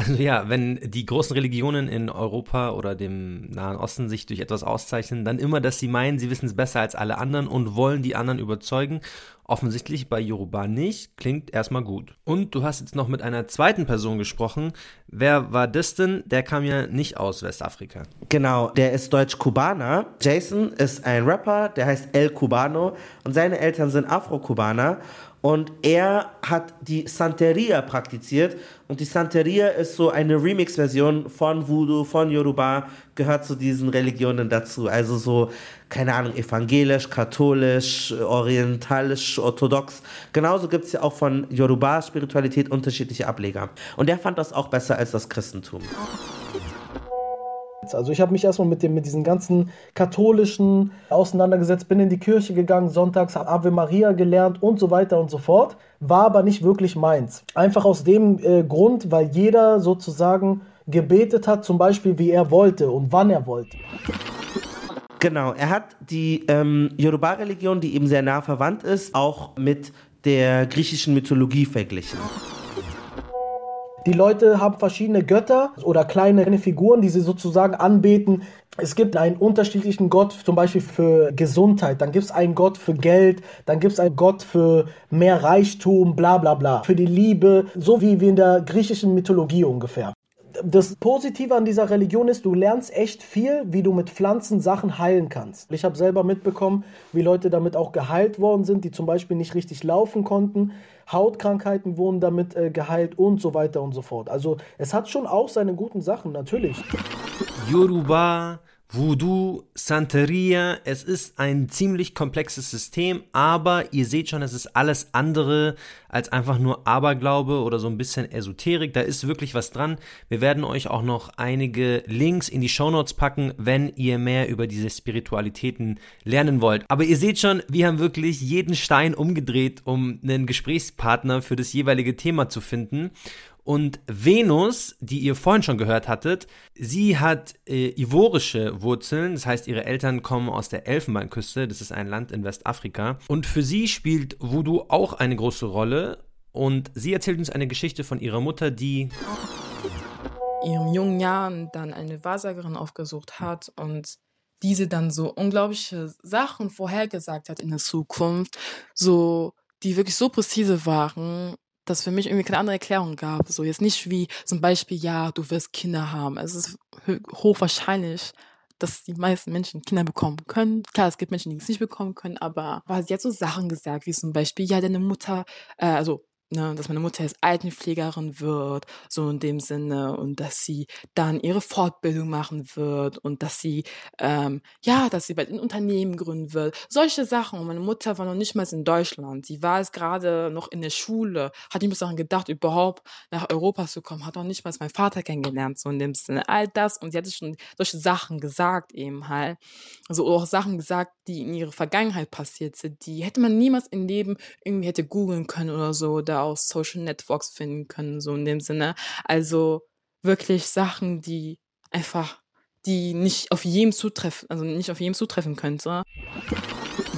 Also ja, wenn die großen Religionen in Europa oder dem Nahen Osten sich durch etwas auszeichnen, dann immer, dass sie meinen, sie wissen es besser als alle anderen und wollen die anderen überzeugen. Offensichtlich bei Yoruba nicht, klingt erstmal gut. Und du hast jetzt noch mit einer zweiten Person gesprochen. Wer war das denn? Der kam ja nicht aus Westafrika. Genau, der ist Deutsch-Kubaner. Jason ist ein Rapper, der heißt El Cubano und seine Eltern sind Afro-Kubaner. Und er hat die Santeria praktiziert. Und die Santeria ist so eine Remix-Version von Voodoo, von Yoruba, gehört zu diesen Religionen dazu. Also so, keine Ahnung, evangelisch, katholisch, orientalisch, orthodox. Genauso gibt es ja auch von Yoruba-Spiritualität unterschiedliche Ableger. Und er fand das auch besser als das Christentum. Also ich habe mich erstmal mit, dem, mit diesen ganzen katholischen auseinandergesetzt, bin in die Kirche gegangen, sonntags habe Ave Maria gelernt und so weiter und so fort, war aber nicht wirklich meins. Einfach aus dem äh, Grund, weil jeder sozusagen gebetet hat, zum Beispiel wie er wollte und wann er wollte. Genau, er hat die ähm, Yoruba-Religion, die eben sehr nah verwandt ist, auch mit der griechischen Mythologie verglichen. Die Leute haben verschiedene Götter oder kleine Figuren, die sie sozusagen anbeten. Es gibt einen unterschiedlichen Gott, zum Beispiel für Gesundheit, dann gibt es einen Gott für Geld, dann gibt es einen Gott für mehr Reichtum, bla bla bla, für die Liebe, so wie, wie in der griechischen Mythologie ungefähr. Das Positive an dieser Religion ist, du lernst echt viel, wie du mit Pflanzen Sachen heilen kannst. Ich habe selber mitbekommen, wie Leute damit auch geheilt worden sind, die zum Beispiel nicht richtig laufen konnten. Hautkrankheiten wurden damit äh, geheilt und so weiter und so fort. Also es hat schon auch seine guten Sachen, natürlich. Yoruba, Voodoo, Santeria, es ist ein ziemlich komplexes System, aber ihr seht schon, es ist alles andere als einfach nur Aberglaube oder so ein bisschen Esoterik. Da ist wirklich was dran. Wir werden euch auch noch einige Links in die Shownotes packen, wenn ihr mehr über diese Spiritualitäten lernen wollt. Aber ihr seht schon, wir haben wirklich jeden Stein umgedreht, um einen Gesprächspartner für das jeweilige Thema zu finden. Und Venus, die ihr vorhin schon gehört hattet, sie hat äh, ivorische Wurzeln, das heißt, ihre Eltern kommen aus der Elfenbeinküste, das ist ein Land in Westafrika. Und für sie spielt Voodoo auch eine große Rolle. Und sie erzählt uns eine Geschichte von ihrer Mutter, die ihren jungen Jahren dann eine Wahrsagerin aufgesucht hat und diese dann so unglaubliche Sachen vorhergesagt hat in der Zukunft, so die wirklich so präzise waren dass für mich irgendwie keine andere Erklärung gab. So jetzt nicht wie zum Beispiel, ja, du wirst Kinder haben. Es ist hochwahrscheinlich, dass die meisten Menschen Kinder bekommen können. Klar, es gibt Menschen, die es nicht bekommen können, aber sie hat so Sachen gesagt, wie zum Beispiel, ja, deine Mutter, äh, also ne, dass meine Mutter jetzt Altenpflegerin wird, so in dem Sinne, und dass sie dann ihre Fortbildung machen wird und dass sie, ähm, ja, dass sie bald ein Unternehmen gründen wird. Solche Sachen. Und meine Mutter war noch nicht mal in Deutschland. Sie war es gerade noch in der Schule, hat nicht mal daran gedacht, überhaupt nach Europa zu kommen, hat noch nicht mal meinen Vater kennengelernt, so in dem Sinne. All das. Und sie hatte schon solche Sachen gesagt eben halt. Also auch Sachen gesagt, die in ihrer Vergangenheit passiert sind, die hätte man niemals im Leben irgendwie hätte googeln können oder so, aus Social Networks finden können, so in dem Sinne. Also wirklich Sachen, die einfach, die nicht auf jedem zutreffen, also nicht auf jedem zutreffen könnte.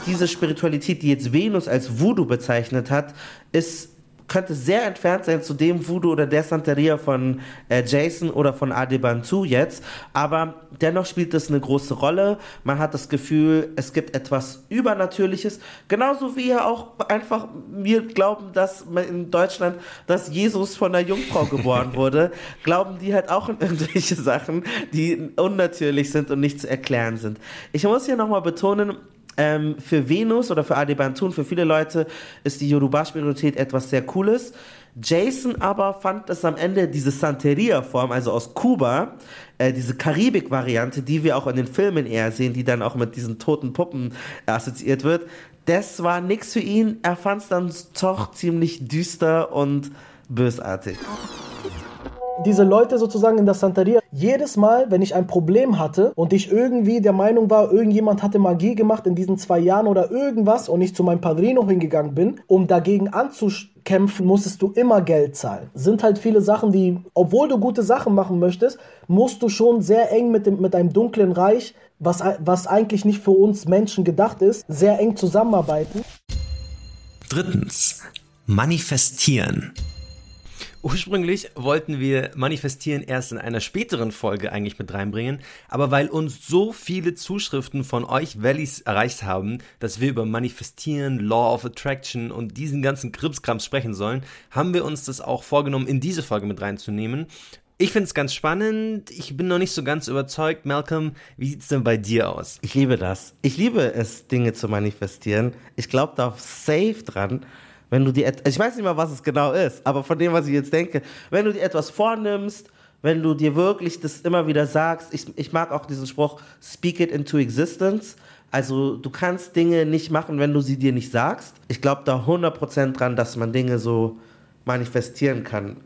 Diese Spiritualität, die jetzt Venus als Voodoo bezeichnet hat, ist könnte sehr entfernt sein zu dem Voodoo oder der Santeria von äh, Jason oder von Adebantu jetzt, aber dennoch spielt es eine große Rolle. Man hat das Gefühl, es gibt etwas Übernatürliches, genauso wie ja auch einfach wir glauben, dass in Deutschland, dass Jesus von einer Jungfrau geboren wurde, glauben die halt auch an irgendwelche Sachen, die unnatürlich sind und nicht zu erklären sind. Ich muss hier nochmal betonen, ähm, für Venus oder für Adebantun, für viele Leute ist die Yoruba-Spiritualität etwas sehr Cooles. Jason aber fand es am Ende diese Santeria-Form, also aus Kuba, äh, diese Karibik-Variante, die wir auch in den Filmen eher sehen, die dann auch mit diesen toten Puppen assoziiert wird. Das war nix für ihn. Er fand es dann doch ziemlich düster und bösartig diese Leute sozusagen in der Santeria, jedes Mal, wenn ich ein Problem hatte und ich irgendwie der Meinung war, irgendjemand hatte Magie gemacht in diesen zwei Jahren oder irgendwas und ich zu meinem Padrino hingegangen bin, um dagegen anzukämpfen, musstest du immer Geld zahlen. Sind halt viele Sachen, die, obwohl du gute Sachen machen möchtest, musst du schon sehr eng mit, dem, mit einem dunklen Reich, was, was eigentlich nicht für uns Menschen gedacht ist, sehr eng zusammenarbeiten. Drittens, manifestieren. Ursprünglich wollten wir Manifestieren erst in einer späteren Folge eigentlich mit reinbringen, aber weil uns so viele Zuschriften von euch Valleys erreicht haben, dass wir über Manifestieren, Law of Attraction und diesen ganzen Krimskrams sprechen sollen, haben wir uns das auch vorgenommen, in diese Folge mit reinzunehmen. Ich finde es ganz spannend. Ich bin noch nicht so ganz überzeugt. Malcolm, wie sieht es denn bei dir aus? Ich liebe das. Ich liebe es, Dinge zu manifestieren. Ich glaube da safe dran wenn du dir, ich weiß nicht mal, was es genau ist, aber von dem, was ich jetzt denke, wenn du dir etwas vornimmst, wenn du dir wirklich das immer wieder sagst, ich, ich mag auch diesen Spruch, speak it into existence. Also du kannst Dinge nicht machen, wenn du sie dir nicht sagst. Ich glaube da 100% dran, dass man Dinge so manifestieren kann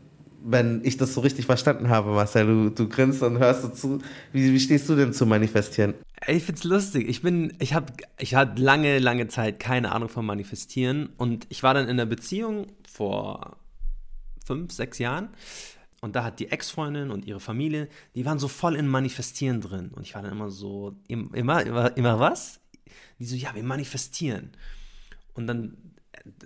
wenn ich das so richtig verstanden habe, Marcel. Du, du grinst und hörst so zu. Wie, wie stehst du denn zu manifestieren? Ich find's lustig. Ich bin, ich habe, ich hatte lange, lange Zeit keine Ahnung von manifestieren und ich war dann in einer Beziehung vor fünf, sechs Jahren und da hat die Ex-Freundin und ihre Familie, die waren so voll in Manifestieren drin und ich war dann immer so, immer, immer, immer was? Die so, ja, wir manifestieren. Und dann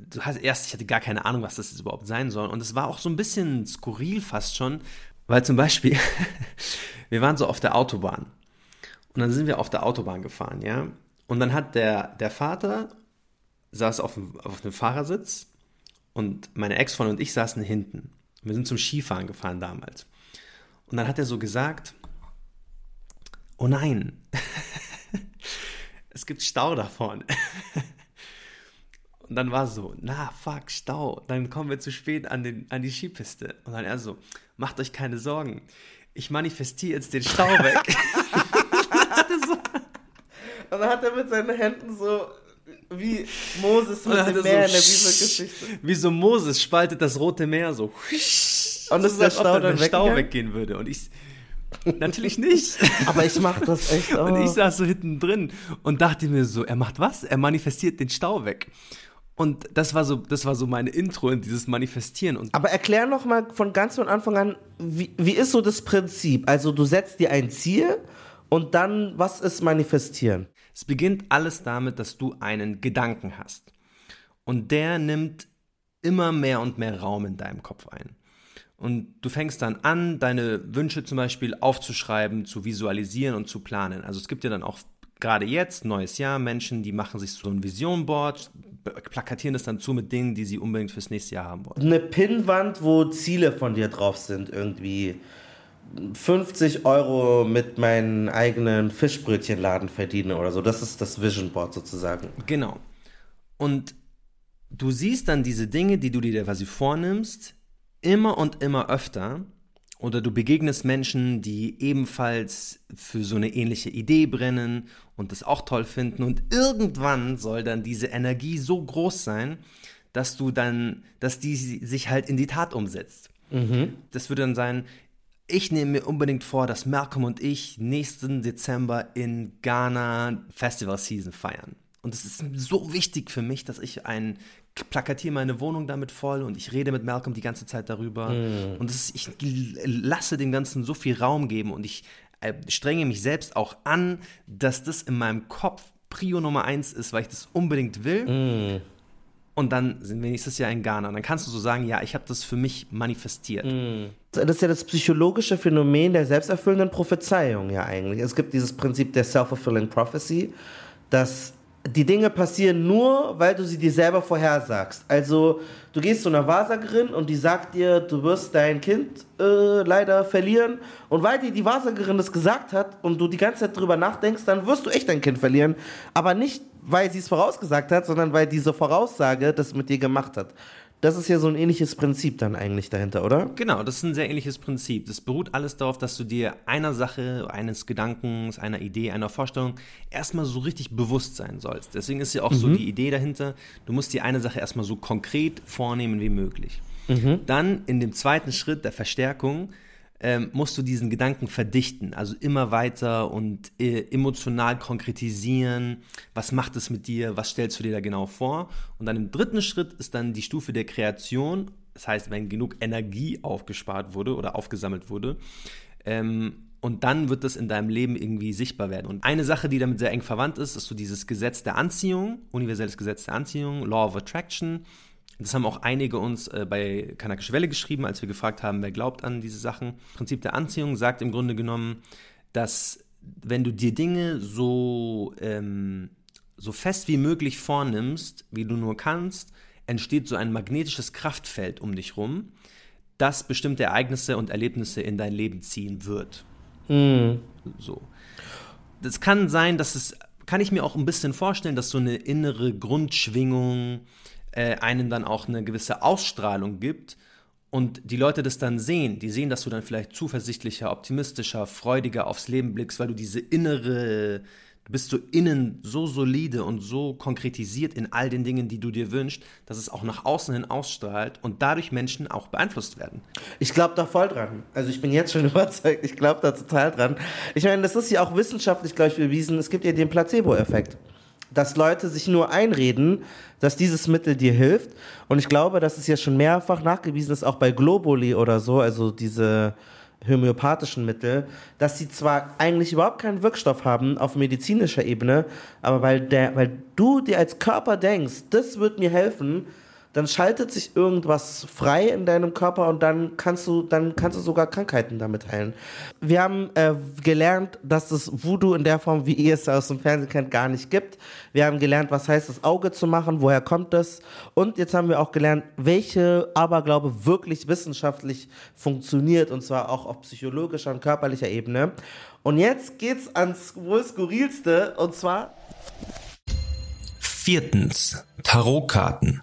du hast erst, ich hatte gar keine Ahnung, was das jetzt überhaupt sein soll. Und es war auch so ein bisschen skurril fast schon, weil zum Beispiel, wir waren so auf der Autobahn. Und dann sind wir auf der Autobahn gefahren, ja. Und dann hat der, der Vater saß auf dem, auf dem Fahrersitz und meine Ex-Freundin und ich saßen hinten. Wir sind zum Skifahren gefahren damals. Und dann hat er so gesagt, oh nein, es gibt Stau da vorne. Und dann war so, na fuck, Stau. Dann kommen wir zu spät an, den, an die Skipiste. Und dann er so, macht euch keine Sorgen. Ich manifestiere jetzt den Stau weg. Und dann hat er mit seinen Händen so wie Moses mit dem er Meer so, in der Bibelgeschichte. Wie so Moses spaltet das Rote Meer so. Und ist der als ob Stau dann der Stau weggehen würde. Und ich, natürlich nicht. Aber ich mach das echt auch. Und ich saß so hinten drin und dachte mir so, er macht was? Er manifestiert den Stau weg. Und das war so, das war so meine Intro in dieses Manifestieren. Und Aber erklär noch mal von ganz von Anfang an, wie, wie ist so das Prinzip? Also du setzt dir ein Ziel und dann, was ist manifestieren? Es beginnt alles damit, dass du einen Gedanken hast. Und der nimmt immer mehr und mehr Raum in deinem Kopf ein. Und du fängst dann an, deine Wünsche zum Beispiel aufzuschreiben, zu visualisieren und zu planen. Also es gibt ja dann auch gerade jetzt, neues Jahr, Menschen, die machen sich so ein Vision-Board, plakatieren das dann zu mit Dingen, die sie unbedingt fürs nächste Jahr haben wollen. Eine Pinnwand, wo Ziele von dir drauf sind, irgendwie 50 Euro mit meinen eigenen Fischbrötchenladen verdiene oder so. Das ist das Vision Board sozusagen. Genau. Und du siehst dann diese Dinge, die du dir quasi vornimmst, immer und immer öfter. Oder du begegnest Menschen, die ebenfalls für so eine ähnliche Idee brennen und das auch toll finden. Und irgendwann soll dann diese Energie so groß sein, dass du dann, dass die sich halt in die Tat umsetzt. Mhm. Das würde dann sein, ich nehme mir unbedingt vor, dass Malcolm und ich nächsten Dezember in Ghana Festival Season feiern. Und es ist so wichtig für mich, dass ich ein plakatiere meine Wohnung damit voll und ich rede mit Malcolm die ganze Zeit darüber. Mhm. Und ist, ich lasse dem Ganzen so viel Raum geben und ich äh, strenge mich selbst auch an, dass das in meinem Kopf Prio Nummer eins ist, weil ich das unbedingt will. Mhm. Und dann sind wir nächstes Jahr in Ghana. Und dann kannst du so sagen, ja, ich habe das für mich manifestiert. Das ist ja das psychologische Phänomen der selbsterfüllenden Prophezeiung ja eigentlich. Es gibt dieses Prinzip der self-fulfilling prophecy, dass die Dinge passieren nur, weil du sie dir selber vorhersagst. Also du gehst zu einer Wahrsagerin und die sagt dir, du wirst dein Kind äh, leider verlieren. Und weil dir die Wahrsagerin das gesagt hat und du die ganze Zeit drüber nachdenkst, dann wirst du echt dein Kind verlieren. Aber nicht, weil sie es vorausgesagt hat, sondern weil diese Voraussage das mit dir gemacht hat. Das ist ja so ein ähnliches Prinzip dann eigentlich dahinter, oder? Genau, das ist ein sehr ähnliches Prinzip. Das beruht alles darauf, dass du dir einer Sache, eines Gedankens, einer Idee, einer Vorstellung erstmal so richtig bewusst sein sollst. Deswegen ist ja auch so Mhm. die Idee dahinter, du musst dir eine Sache erstmal so konkret vornehmen wie möglich. Mhm. Dann in dem zweiten Schritt der Verstärkung ähm, musst du diesen Gedanken verdichten, also immer weiter und äh, emotional konkretisieren. Was macht es mit dir? Was stellst du dir da genau vor? Und dann im dritten Schritt ist dann die Stufe der Kreation. Das heißt, wenn genug Energie aufgespart wurde oder aufgesammelt wurde. Ähm, und dann wird das in deinem Leben irgendwie sichtbar werden. Und eine Sache, die damit sehr eng verwandt ist, ist so dieses Gesetz der Anziehung, universelles Gesetz der Anziehung, Law of Attraction. Das haben auch einige uns äh, bei Kanakische Welle geschrieben, als wir gefragt haben, wer glaubt an diese Sachen. Prinzip der Anziehung sagt im Grunde genommen, dass wenn du dir Dinge so, ähm, so fest wie möglich vornimmst, wie du nur kannst, entsteht so ein magnetisches Kraftfeld um dich rum, das bestimmte Ereignisse und Erlebnisse in dein Leben ziehen wird. Mhm. So. Das kann sein, dass es, kann ich mir auch ein bisschen vorstellen, dass so eine innere Grundschwingung äh, einen dann auch eine gewisse Ausstrahlung gibt und die Leute das dann sehen. Die sehen, dass du dann vielleicht zuversichtlicher, optimistischer, freudiger aufs Leben blickst, weil du diese innere, du bist so innen so solide und so konkretisiert in all den Dingen, die du dir wünschst, dass es auch nach außen hin ausstrahlt und dadurch Menschen auch beeinflusst werden. Ich glaube da voll dran. Also ich bin jetzt schon überzeugt, ich glaube da total dran. Ich meine, das ist ja auch wissenschaftlich, glaube ich, bewiesen. Es gibt ja den Placebo-Effekt. Dass Leute sich nur einreden, dass dieses Mittel dir hilft. Und ich glaube, dass es ja schon mehrfach nachgewiesen ist, auch bei Globuli oder so, also diese homöopathischen Mittel, dass sie zwar eigentlich überhaupt keinen Wirkstoff haben auf medizinischer Ebene, aber weil, der, weil du dir als Körper denkst, das wird mir helfen, dann schaltet sich irgendwas frei in deinem Körper und dann kannst du, dann kannst du sogar Krankheiten damit heilen. Wir haben äh, gelernt, dass es Voodoo in der Form, wie ihr es aus dem Fernsehen kennt, gar nicht gibt. Wir haben gelernt, was heißt das Auge zu machen, woher kommt es. Und jetzt haben wir auch gelernt, welche Aberglaube wirklich wissenschaftlich funktioniert und zwar auch auf psychologischer und körperlicher Ebene. Und jetzt geht's ans wohl skurrilste und zwar Viertens, Tarotkarten.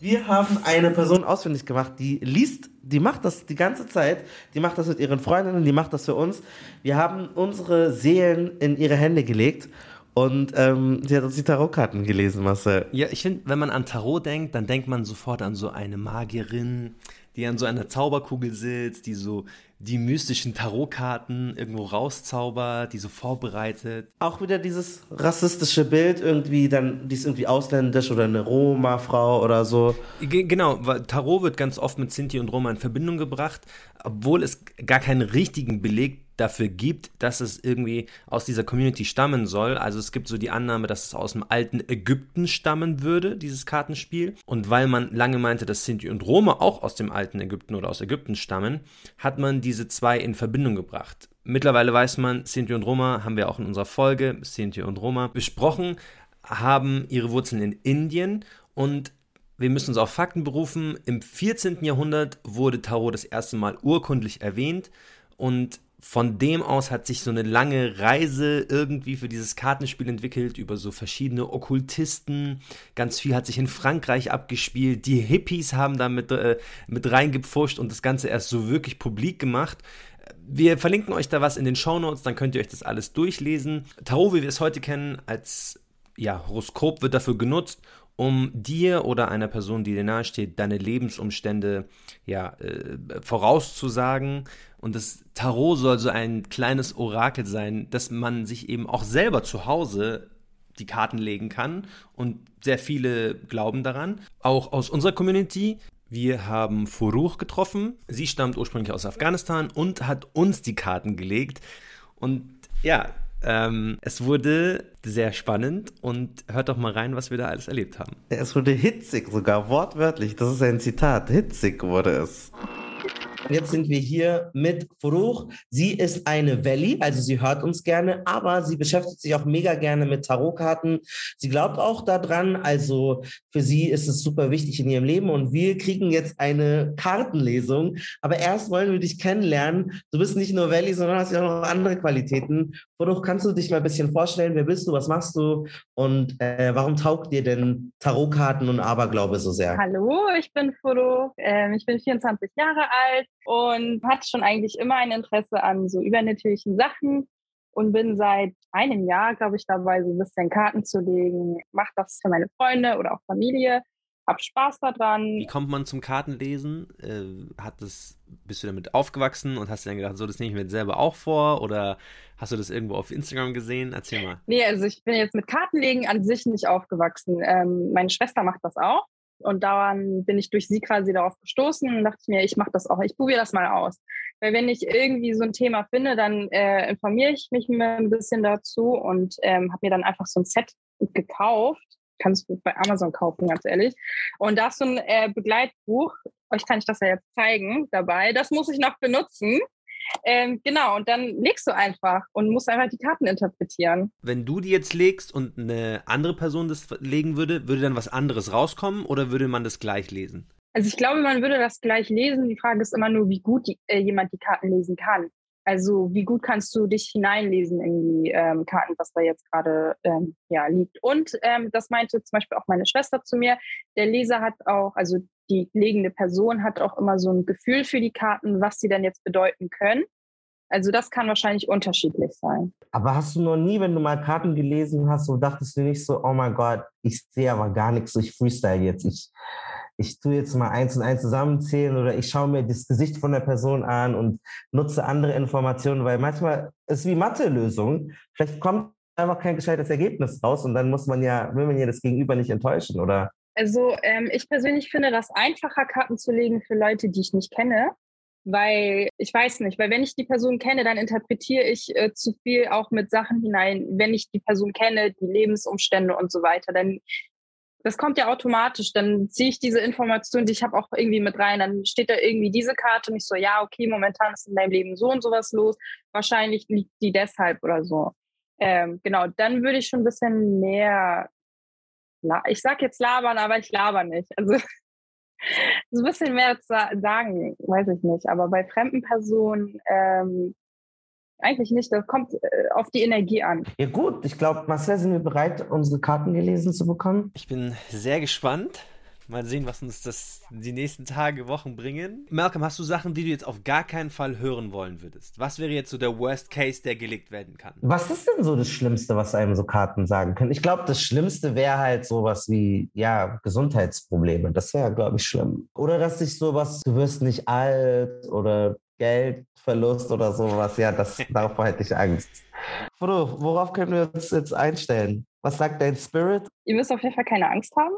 Wir haben eine Person ausfindig gemacht, die liest, die macht das die ganze Zeit, die macht das mit ihren Freundinnen, die macht das für uns. Wir haben unsere Seelen in ihre Hände gelegt und ähm, sie hat uns die Tarotkarten gelesen, Marcel. Ja, ich finde, wenn man an Tarot denkt, dann denkt man sofort an so eine Magierin, die an so einer Zauberkugel sitzt, die so die mystischen Tarotkarten irgendwo rauszaubert, die so vorbereitet. Auch wieder dieses rassistische Bild irgendwie, dann, die ist irgendwie ausländisch oder eine Roma-Frau oder so. G genau, weil Tarot wird ganz oft mit Sinti und Roma in Verbindung gebracht, obwohl es gar keinen richtigen Beleg dafür gibt, dass es irgendwie aus dieser Community stammen soll. Also es gibt so die Annahme, dass es aus dem alten Ägypten stammen würde, dieses Kartenspiel. Und weil man lange meinte, dass Sinti und Roma auch aus dem alten Ägypten oder aus Ägypten stammen, hat man diese zwei in Verbindung gebracht. Mittlerweile weiß man, Sinti und Roma haben wir auch in unserer Folge Sinti und Roma besprochen, haben ihre Wurzeln in Indien und wir müssen uns auf Fakten berufen. Im 14. Jahrhundert wurde Tarot das erste Mal urkundlich erwähnt und von dem aus hat sich so eine lange Reise irgendwie für dieses Kartenspiel entwickelt, über so verschiedene Okkultisten. Ganz viel hat sich in Frankreich abgespielt. Die Hippies haben da mit, äh, mit reingepfuscht und das Ganze erst so wirklich publik gemacht. Wir verlinken euch da was in den Shownotes, dann könnt ihr euch das alles durchlesen. Tarot, wie wir es heute kennen, als ja, Horoskop wird dafür genutzt, um dir oder einer Person, die dir nahesteht, deine Lebensumstände ja, äh, vorauszusagen. Und das Tarot soll so ein kleines Orakel sein, dass man sich eben auch selber zu Hause die Karten legen kann. Und sehr viele glauben daran. Auch aus unserer Community. Wir haben Furuch getroffen. Sie stammt ursprünglich aus Afghanistan und hat uns die Karten gelegt. Und ja, ähm, es wurde sehr spannend und hört doch mal rein, was wir da alles erlebt haben. Es wurde hitzig sogar, wortwörtlich. Das ist ein Zitat. Hitzig wurde es. Jetzt sind wir hier mit Furuch. Sie ist eine Valley, also sie hört uns gerne, aber sie beschäftigt sich auch mega gerne mit Tarotkarten. Sie glaubt auch daran, also für sie ist es super wichtig in ihrem Leben und wir kriegen jetzt eine Kartenlesung. Aber erst wollen wir dich kennenlernen. Du bist nicht nur Valley, sondern hast ja auch noch andere Qualitäten. Furuch, kannst du dich mal ein bisschen vorstellen? Wer bist du? Was machst du? Und äh, warum taugt dir denn Tarotkarten und Aberglaube so sehr? Hallo, ich bin Furuch. Ähm, ich bin 24 Jahre alt und hatte schon eigentlich immer ein Interesse an so übernatürlichen Sachen und bin seit einem Jahr, glaube ich, dabei, so ein bisschen Karten zu legen. Mache das für meine Freunde oder auch Familie. Hab Spaß daran. Wie kommt man zum Kartenlesen? Äh, hat das, bist du damit aufgewachsen und hast du dann gedacht, so, das nehme ich mir jetzt selber auch vor? Oder hast du das irgendwo auf Instagram gesehen? Erzähl mal. Nee, also ich bin jetzt mit Kartenlegen an sich nicht aufgewachsen. Ähm, meine Schwester macht das auch. Und daran bin ich durch sie quasi darauf gestoßen und dachte mir, ich mache das auch, ich probiere das mal aus. Weil wenn ich irgendwie so ein Thema finde, dann äh, informiere ich mich ein bisschen dazu und ähm, habe mir dann einfach so ein Set gekauft. Kannst du bei Amazon kaufen, ganz ehrlich. Und da ist so ein äh, Begleitbuch. Euch kann ich das ja jetzt zeigen dabei. Das muss ich noch benutzen. Ähm, genau, und dann legst du einfach und musst einfach die Karten interpretieren. Wenn du die jetzt legst und eine andere Person das legen würde, würde dann was anderes rauskommen oder würde man das gleich lesen? Also ich glaube, man würde das gleich lesen. Die Frage ist immer nur, wie gut die, äh, jemand die Karten lesen kann. Also wie gut kannst du dich hineinlesen in die ähm, Karten, was da jetzt gerade ähm, ja, liegt. Und ähm, das meinte zum Beispiel auch meine Schwester zu mir. Der Leser hat auch, also die legende Person hat auch immer so ein Gefühl für die Karten, was sie denn jetzt bedeuten können. Also das kann wahrscheinlich unterschiedlich sein. Aber hast du noch nie, wenn du mal Karten gelesen hast, so dachtest du nicht so, oh mein Gott, ich sehe aber gar nichts, ich freestyle jetzt. Ich, ich tue jetzt mal eins und eins zusammenzählen oder ich schaue mir das Gesicht von der Person an und nutze andere Informationen, weil manchmal ist es wie Mathe-Lösung. Vielleicht kommt einfach kein gescheites Ergebnis raus und dann muss man ja, will man ja das Gegenüber nicht enttäuschen, oder? Also ähm, ich persönlich finde das einfacher, Karten zu legen für Leute, die ich nicht kenne, weil ich weiß nicht, weil wenn ich die Person kenne, dann interpretiere ich äh, zu viel auch mit Sachen hinein. Wenn ich die Person kenne, die Lebensumstände und so weiter, dann das kommt ja automatisch. Dann ziehe ich diese Information, die ich habe, auch irgendwie mit rein. Dann steht da irgendwie diese Karte und ich so, ja, okay, momentan ist in deinem Leben so und sowas los. Wahrscheinlich liegt die deshalb oder so. Ähm, genau, dann würde ich schon ein bisschen mehr, ich sag jetzt labern, aber ich laber nicht. Also so ein bisschen mehr sagen, weiß ich nicht. Aber bei fremden Personen ähm, eigentlich nicht. Das kommt äh, auf die Energie an. Ja gut, ich glaube, Marcel, sind wir bereit, unsere Karten gelesen zu bekommen? Ich bin sehr gespannt. Mal sehen, was uns das die nächsten Tage, Wochen bringen. Malcolm, hast du Sachen, die du jetzt auf gar keinen Fall hören wollen würdest? Was wäre jetzt so der Worst Case, der gelegt werden kann? Was ist denn so das Schlimmste, was einem so Karten sagen können? Ich glaube, das Schlimmste wäre halt sowas wie, ja, Gesundheitsprobleme. Das wäre, glaube ich, schlimm. Oder dass sich sowas, du wirst nicht alt oder Geldverlust oder sowas. Ja, das, davor hätte ich Angst. Frodo, worauf können wir uns jetzt einstellen? Was sagt dein Spirit? Ihr müsst auf jeden Fall keine Angst haben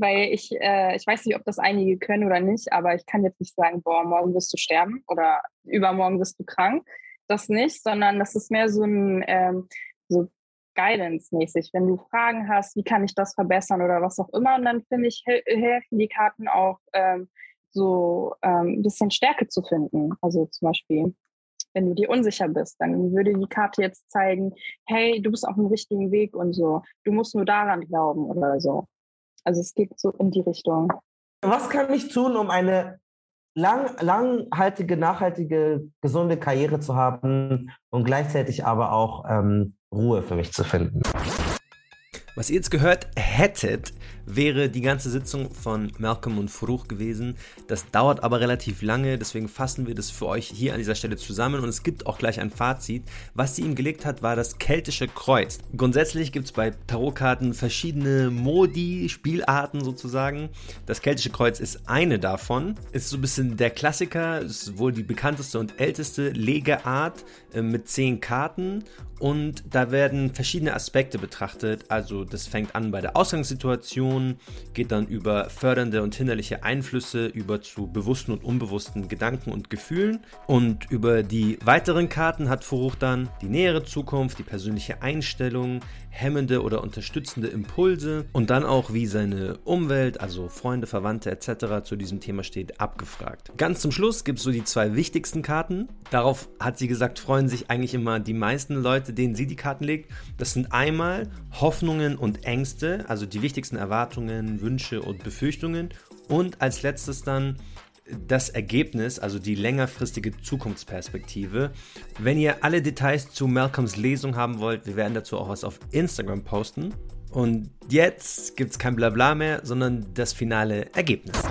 weil ich, äh, ich weiß nicht, ob das einige können oder nicht, aber ich kann jetzt nicht sagen, boah, morgen wirst du sterben oder übermorgen wirst du krank. Das nicht, sondern das ist mehr so ein ähm, so Guidance-mäßig. Wenn du Fragen hast, wie kann ich das verbessern oder was auch immer, und dann finde ich, helfen die Karten auch ähm, so ähm, ein bisschen Stärke zu finden. Also zum Beispiel, wenn du dir unsicher bist, dann würde die Karte jetzt zeigen, hey, du bist auf dem richtigen Weg und so. Du musst nur daran glauben oder so. Also es geht so in die Richtung. Was kann ich tun, um eine lang, langhaltige, nachhaltige, gesunde Karriere zu haben und gleichzeitig aber auch ähm, Ruhe für mich zu finden? Was ihr jetzt gehört hättet, wäre die ganze Sitzung von Malcolm und Furuch gewesen. Das dauert aber relativ lange, deswegen fassen wir das für euch hier an dieser Stelle zusammen und es gibt auch gleich ein Fazit. Was sie ihm gelegt hat, war das keltische Kreuz. Grundsätzlich gibt es bei Tarotkarten verschiedene Modi, Spielarten sozusagen. Das keltische Kreuz ist eine davon. Ist so ein bisschen der Klassiker, ist wohl die bekannteste und älteste Legeart äh, mit zehn Karten und da werden verschiedene Aspekte betrachtet. Also das fängt an bei der Ausgangssituation, geht dann über fördernde und hinderliche Einflüsse über zu bewussten und unbewussten Gedanken und Gefühlen. Und über die weiteren Karten hat Furuch dann die nähere Zukunft, die persönliche Einstellung, hemmende oder unterstützende Impulse und dann auch, wie seine Umwelt, also Freunde, Verwandte etc. zu diesem Thema steht, abgefragt. Ganz zum Schluss gibt es so die zwei wichtigsten Karten. Darauf hat sie gesagt, freuen sich eigentlich immer die meisten Leute, denen sie die Karten legt. Das sind einmal Hoffnungen und Ängste, also die wichtigsten Erwartungen, Wünsche und Befürchtungen. Und als letztes dann das Ergebnis, also die längerfristige Zukunftsperspektive. Wenn ihr alle Details zu Malcolms Lesung haben wollt, wir werden dazu auch was auf Instagram posten. Und jetzt gibt es kein Blabla mehr, sondern das finale Ergebnis.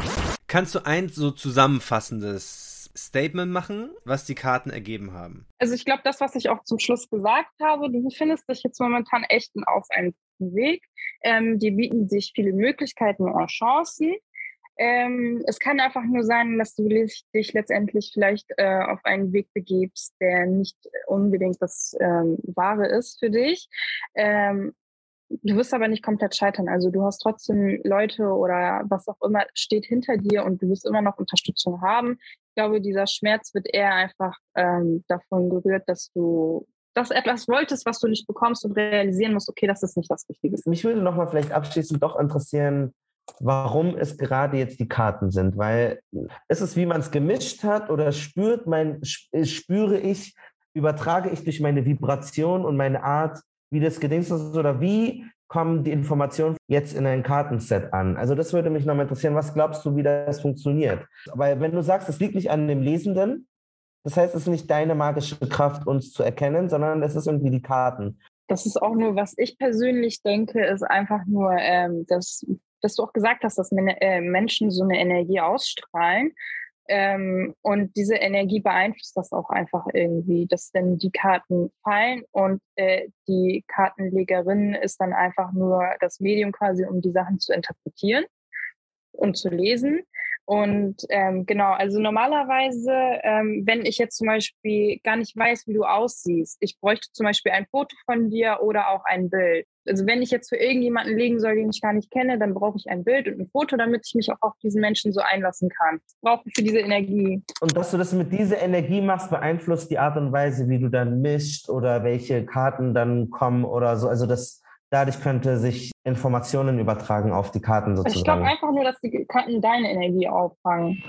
Kannst du ein so zusammenfassendes Statement machen, was die Karten ergeben haben? Also ich glaube, das, was ich auch zum Schluss gesagt habe, du befindest dich jetzt momentan echt auf einem Weg. Ähm, die bieten sich viele Möglichkeiten und Chancen. Ähm, es kann einfach nur sein, dass du dich, letztendlich vielleicht äh, auf einen Weg begibst, der nicht unbedingt das ähm, Wahre ist für dich. Ähm, du wirst aber nicht komplett scheitern. Also du hast trotzdem Leute oder was auch immer steht hinter dir und du wirst immer noch Unterstützung haben. Ich glaube, dieser Schmerz wird eher einfach ähm, davon gerührt, dass du das etwas wolltest, was du nicht bekommst und realisieren musst, okay, das ist nicht das Richtige. Mich würde nochmal vielleicht abschließend doch interessieren, warum es gerade jetzt die Karten sind, weil ist es, wie man es gemischt hat oder spürt mein, äh, spüre ich, übertrage ich durch meine Vibration und meine Art, wie das Gedächtnis ist oder wie kommen die Informationen jetzt in ein Kartenset an? Also das würde mich nochmal interessieren. Was glaubst du, wie das funktioniert? Weil wenn du sagst, es liegt nicht an dem Lesenden, das heißt, es ist nicht deine magische Kraft, uns zu erkennen, sondern es ist irgendwie die Karten. Das ist auch nur, was ich persönlich denke, ist einfach nur, ähm, dass dass du auch gesagt hast, dass äh, Menschen so eine Energie ausstrahlen. Ähm, und diese Energie beeinflusst das auch einfach irgendwie, dass dann die Karten fallen und äh, die Kartenlegerin ist dann einfach nur das Medium quasi, um die Sachen zu interpretieren und zu lesen. Und ähm, genau, also normalerweise, ähm, wenn ich jetzt zum Beispiel gar nicht weiß, wie du aussiehst, ich bräuchte zum Beispiel ein Foto von dir oder auch ein Bild. Also wenn ich jetzt für irgendjemanden legen soll, den ich gar nicht kenne, dann brauche ich ein Bild und ein Foto, damit ich mich auch auf diesen Menschen so einlassen kann. Ich brauche für diese Energie. Und dass du das mit dieser Energie machst, beeinflusst die Art und Weise, wie du dann mischt oder welche Karten dann kommen oder so. Also das Dadurch könnte sich Informationen übertragen auf die Karten sozusagen. Ich glaube einfach nur, dass die Karten deine Energie auffangen.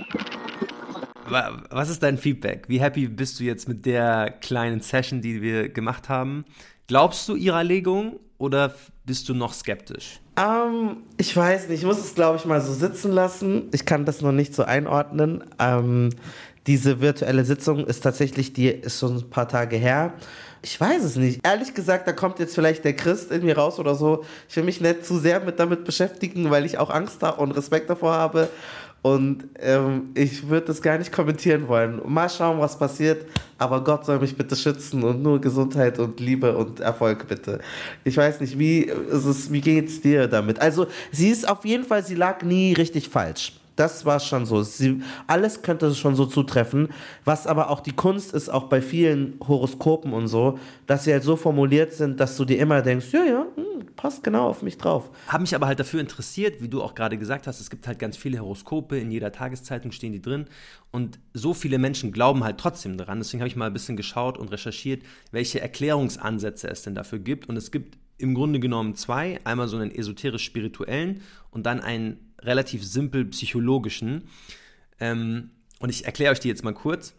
Was ist dein Feedback? Wie happy bist du jetzt mit der kleinen Session, die wir gemacht haben? Glaubst du ihrer Legung oder bist du noch skeptisch? Ähm, ich weiß nicht, ich muss es, glaube ich, mal so sitzen lassen. Ich kann das noch nicht so einordnen. Ähm, diese virtuelle Sitzung ist tatsächlich, die ist schon ein paar Tage her. Ich weiß es nicht. Ehrlich gesagt, da kommt jetzt vielleicht der Christ in mir raus oder so. Ich will mich nicht zu sehr mit damit beschäftigen, weil ich auch Angst habe und Respekt davor habe. Und ähm, ich würde das gar nicht kommentieren wollen. Mal schauen, was passiert. Aber Gott soll mich bitte schützen und nur Gesundheit und Liebe und Erfolg bitte. Ich weiß nicht, wie ist es, wie geht's dir damit? Also sie ist auf jeden Fall, sie lag nie richtig falsch. Das war schon so. Sie, alles könnte schon so zutreffen. Was aber auch die Kunst ist, auch bei vielen Horoskopen und so, dass sie halt so formuliert sind, dass du dir immer denkst, ja, ja, hm, passt genau auf mich drauf. Habe mich aber halt dafür interessiert, wie du auch gerade gesagt hast, es gibt halt ganz viele Horoskope, in jeder Tageszeitung stehen die drin und so viele Menschen glauben halt trotzdem daran. Deswegen habe ich mal ein bisschen geschaut und recherchiert, welche Erklärungsansätze es denn dafür gibt und es gibt im Grunde genommen zwei, einmal so einen esoterisch-spirituellen und dann einen relativ simpel psychologischen. Ähm, und ich erkläre euch die jetzt mal kurz.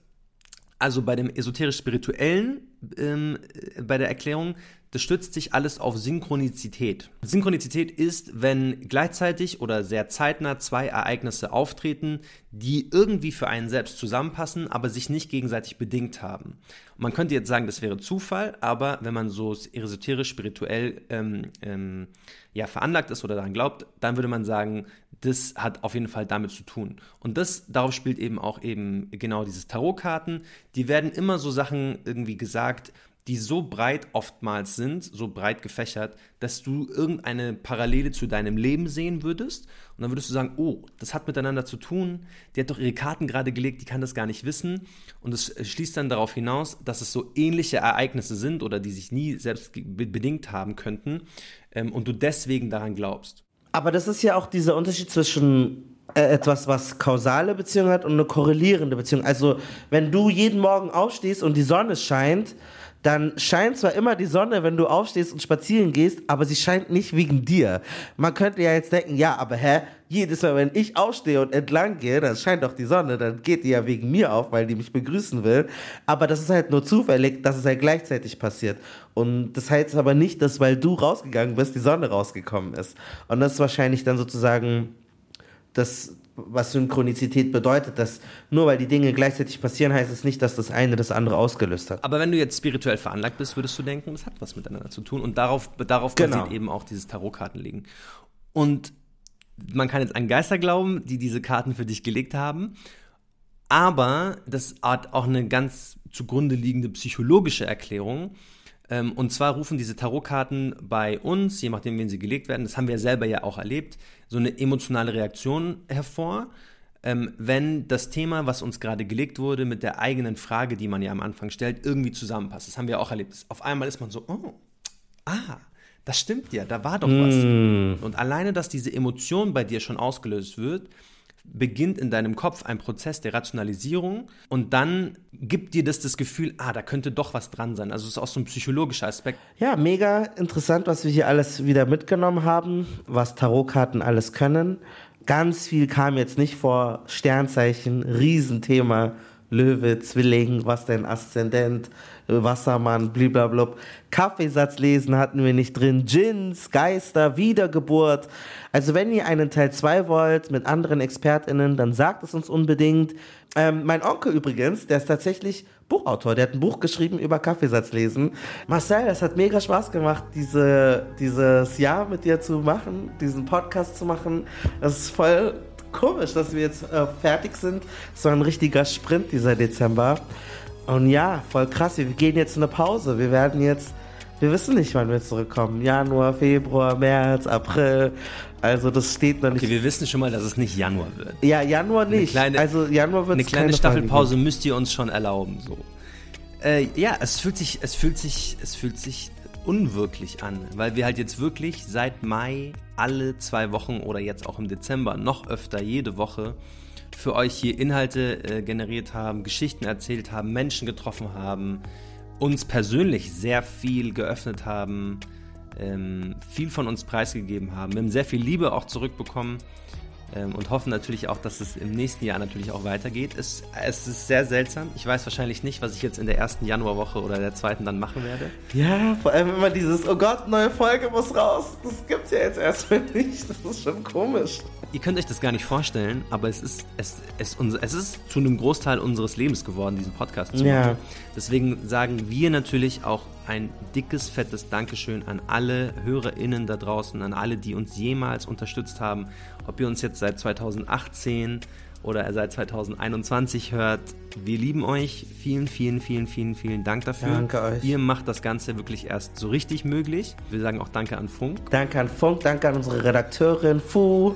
Also bei dem esoterisch-spirituellen, ähm, bei der Erklärung, das stützt sich alles auf Synchronizität. Synchronizität ist, wenn gleichzeitig oder sehr zeitnah zwei Ereignisse auftreten, die irgendwie für einen selbst zusammenpassen, aber sich nicht gegenseitig bedingt haben. Man könnte jetzt sagen, das wäre Zufall, aber wenn man so esoterisch, spirituell ähm, ähm, ja, veranlagt ist oder daran glaubt, dann würde man sagen, das hat auf jeden Fall damit zu tun. Und das, darauf spielt eben auch eben genau dieses Tarotkarten. Die werden immer so Sachen irgendwie gesagt, die so breit oftmals sind, so breit gefächert, dass du irgendeine Parallele zu deinem Leben sehen würdest. Und dann würdest du sagen, oh, das hat miteinander zu tun. Die hat doch ihre Karten gerade gelegt, die kann das gar nicht wissen. Und es schließt dann darauf hinaus, dass es so ähnliche Ereignisse sind oder die sich nie selbst bedingt haben könnten ähm, und du deswegen daran glaubst. Aber das ist ja auch dieser Unterschied zwischen äh, etwas, was kausale Beziehung hat und eine korrelierende Beziehung. Also, wenn du jeden Morgen aufstehst und die Sonne scheint, dann scheint zwar immer die Sonne, wenn du aufstehst und spazieren gehst, aber sie scheint nicht wegen dir. Man könnte ja jetzt denken, ja, aber hä, jedes Mal, wenn ich aufstehe und entlang gehe, dann scheint doch die Sonne, dann geht die ja wegen mir auf, weil die mich begrüßen will. Aber das ist halt nur zufällig, dass es halt gleichzeitig passiert. Und das heißt aber nicht, dass weil du rausgegangen bist, die Sonne rausgekommen ist. Und das ist wahrscheinlich dann sozusagen das, was Synchronizität bedeutet, dass nur weil die Dinge gleichzeitig passieren, heißt es nicht, dass das eine das andere ausgelöst hat. Aber wenn du jetzt spirituell veranlagt bist, würdest du denken, das hat was miteinander zu tun. Und darauf, darauf genau. basiert eben auch dieses Tarotkartenlegen. Und man kann jetzt an Geister glauben, die diese Karten für dich gelegt haben. Aber das hat auch eine ganz zugrunde liegende psychologische Erklärung. Ähm, und zwar rufen diese Tarotkarten bei uns, je nachdem, wen sie gelegt werden, das haben wir selber ja auch erlebt, so eine emotionale Reaktion hervor. Ähm, wenn das Thema, was uns gerade gelegt wurde, mit der eigenen Frage, die man ja am Anfang stellt, irgendwie zusammenpasst. Das haben wir auch erlebt. Auf einmal ist man so, oh, ah, das stimmt ja, da war doch was. Mm. Und alleine, dass diese Emotion bei dir schon ausgelöst wird, beginnt in deinem Kopf ein Prozess der Rationalisierung und dann gibt dir das das Gefühl, ah, da könnte doch was dran sein. Also es ist auch so ein psychologischer Aspekt. Ja, mega interessant, was wir hier alles wieder mitgenommen haben, was Tarotkarten alles können. Ganz viel kam jetzt nicht vor. Sternzeichen, Riesenthema. Löwe, Zwilling, was dein Aszendent, Wassermann, blablabla. Kaffeesatz lesen hatten wir nicht drin. Djinns, Geister, Wiedergeburt. Also wenn ihr einen Teil 2 wollt mit anderen ExpertInnen, dann sagt es uns unbedingt. Ähm, mein Onkel übrigens, der ist tatsächlich Buchautor, der hat ein Buch geschrieben über Kaffeesatz lesen. Marcel, es hat mega Spaß gemacht, diese, dieses Jahr mit dir zu machen, diesen Podcast zu machen. Das ist voll komisch, dass wir jetzt äh, fertig sind. Es war ein richtiger Sprint dieser Dezember. Und ja, voll krass. Wir gehen jetzt in eine Pause. Wir werden jetzt, wir wissen nicht, wann wir zurückkommen. Januar, Februar, März, April. Also das steht noch nicht. Okay, wir wissen schon mal, dass es nicht Januar wird. Ja, Januar nicht. Eine kleine, also Januar wird Eine kleine Staffelpause müsst ihr uns schon erlauben. So. Äh, ja, es fühlt sich, es fühlt sich, es fühlt sich unwirklich an, weil wir halt jetzt wirklich seit Mai alle zwei Wochen oder jetzt auch im Dezember noch öfter jede Woche für euch hier Inhalte äh, generiert haben, Geschichten erzählt haben, Menschen getroffen haben, uns persönlich sehr viel geöffnet haben, ähm, viel von uns preisgegeben haben. Wir haben sehr viel Liebe auch zurückbekommen ähm, und hoffen natürlich auch, dass es im nächsten Jahr natürlich auch weitergeht. Es, es ist sehr seltsam. Ich weiß wahrscheinlich nicht, was ich jetzt in der ersten Januarwoche oder der zweiten dann machen werde. Ja, vor allem immer dieses, oh Gott, neue Folge muss raus. Das gibt's ja jetzt erstmal nicht. Das ist schon komisch. Ihr könnt euch das gar nicht vorstellen, aber es ist, es, es, es ist zu einem Großteil unseres Lebens geworden, diesen Podcast zu machen. Ja. Deswegen sagen wir natürlich auch ein dickes, fettes Dankeschön an alle HörerInnen da draußen, an alle, die uns jemals unterstützt haben. Ob ihr uns jetzt seit 2018 oder seit 2021 hört, wir lieben euch. Vielen, vielen, vielen, vielen, vielen Dank dafür. Danke euch. Ihr macht das Ganze wirklich erst so richtig möglich. Wir sagen auch Danke an Funk. Danke an Funk, danke an unsere Redakteurin Fu,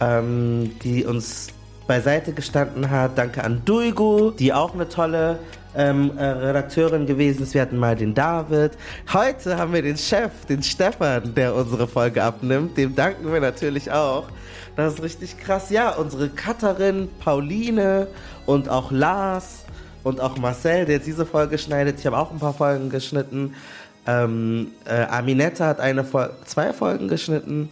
ähm, die uns beiseite gestanden hat. Danke an Duigo, die auch eine tolle ähm, äh, Redakteurin gewesen ist. Wir hatten mal den David. Heute haben wir den Chef, den Stefan, der unsere Folge abnimmt. Dem danken wir natürlich auch. Das ist richtig krass. Ja, unsere Cutterin Pauline und auch Lars und auch Marcel, der diese Folge schneidet. Ich habe auch ein paar Folgen geschnitten. Ähm, äh, Aminetta hat eine Fol zwei Folgen geschnitten.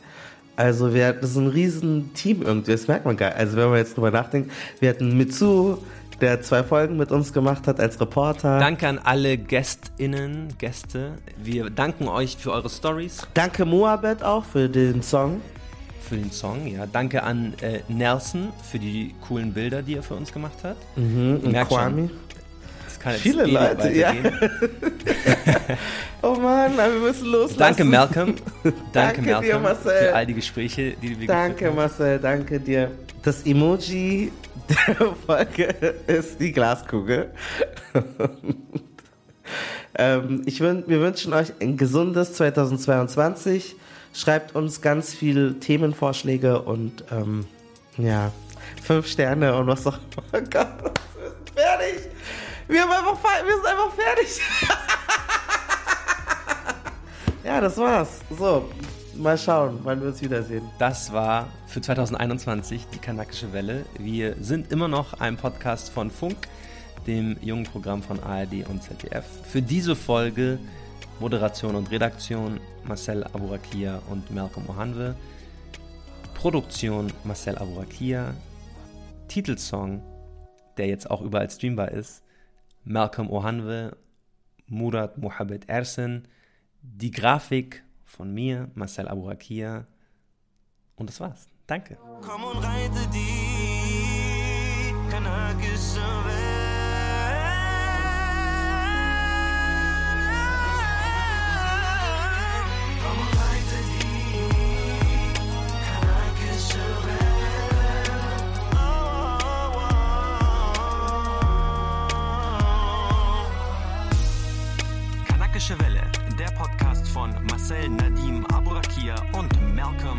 Also wir hatten so ein riesen Team irgendwie, das merkt man gar Also wenn man jetzt drüber nachdenkt, wir hatten Mitsu, der zwei Folgen mit uns gemacht hat als Reporter. Danke an alle GästInnen, Gäste. Wir danken euch für eure Stories. Danke Moabed auch für den Song. Für den Song, ja. Danke an äh, Nelson für die coolen Bilder, die er für uns gemacht hat. Mhm, und merkt schon, kann jetzt Viele Leute, ja. weitergehen. oh Mann, wir müssen loslassen. Danke Malcolm. Danke, Danke Malcolm dir, Marcel. für all die Gespräche, die wir Danke haben. Marcel, danke dir. Das Emoji der Folge ist die Glaskugel. ähm, ich wün wir wünschen euch ein gesundes 2022. Schreibt uns ganz viel Themenvorschläge und ähm, ja, fünf Sterne und was auch immer. Oh Gott, wir sind fertig. Wir, haben einfach, wir sind einfach fertig. ja, das war's. So, mal schauen, wann wir uns wiedersehen. Das war für 2021 die Kanakische Welle. Wir sind immer noch ein Podcast von Funk, dem jungen Programm von ARD und ZDF. Für diese Folge Moderation und Redaktion Marcel Aburakia und Malcolm Ohanwe. Produktion Marcel Aburakia. Titelsong, der jetzt auch überall streambar ist, Malcolm Ohanwe, Murat Mohamed Ersen. Die Grafik von mir, Marcel Aburakia. Und das war's. Danke. Komm und reite die kanakische Welt. Media und Malcolm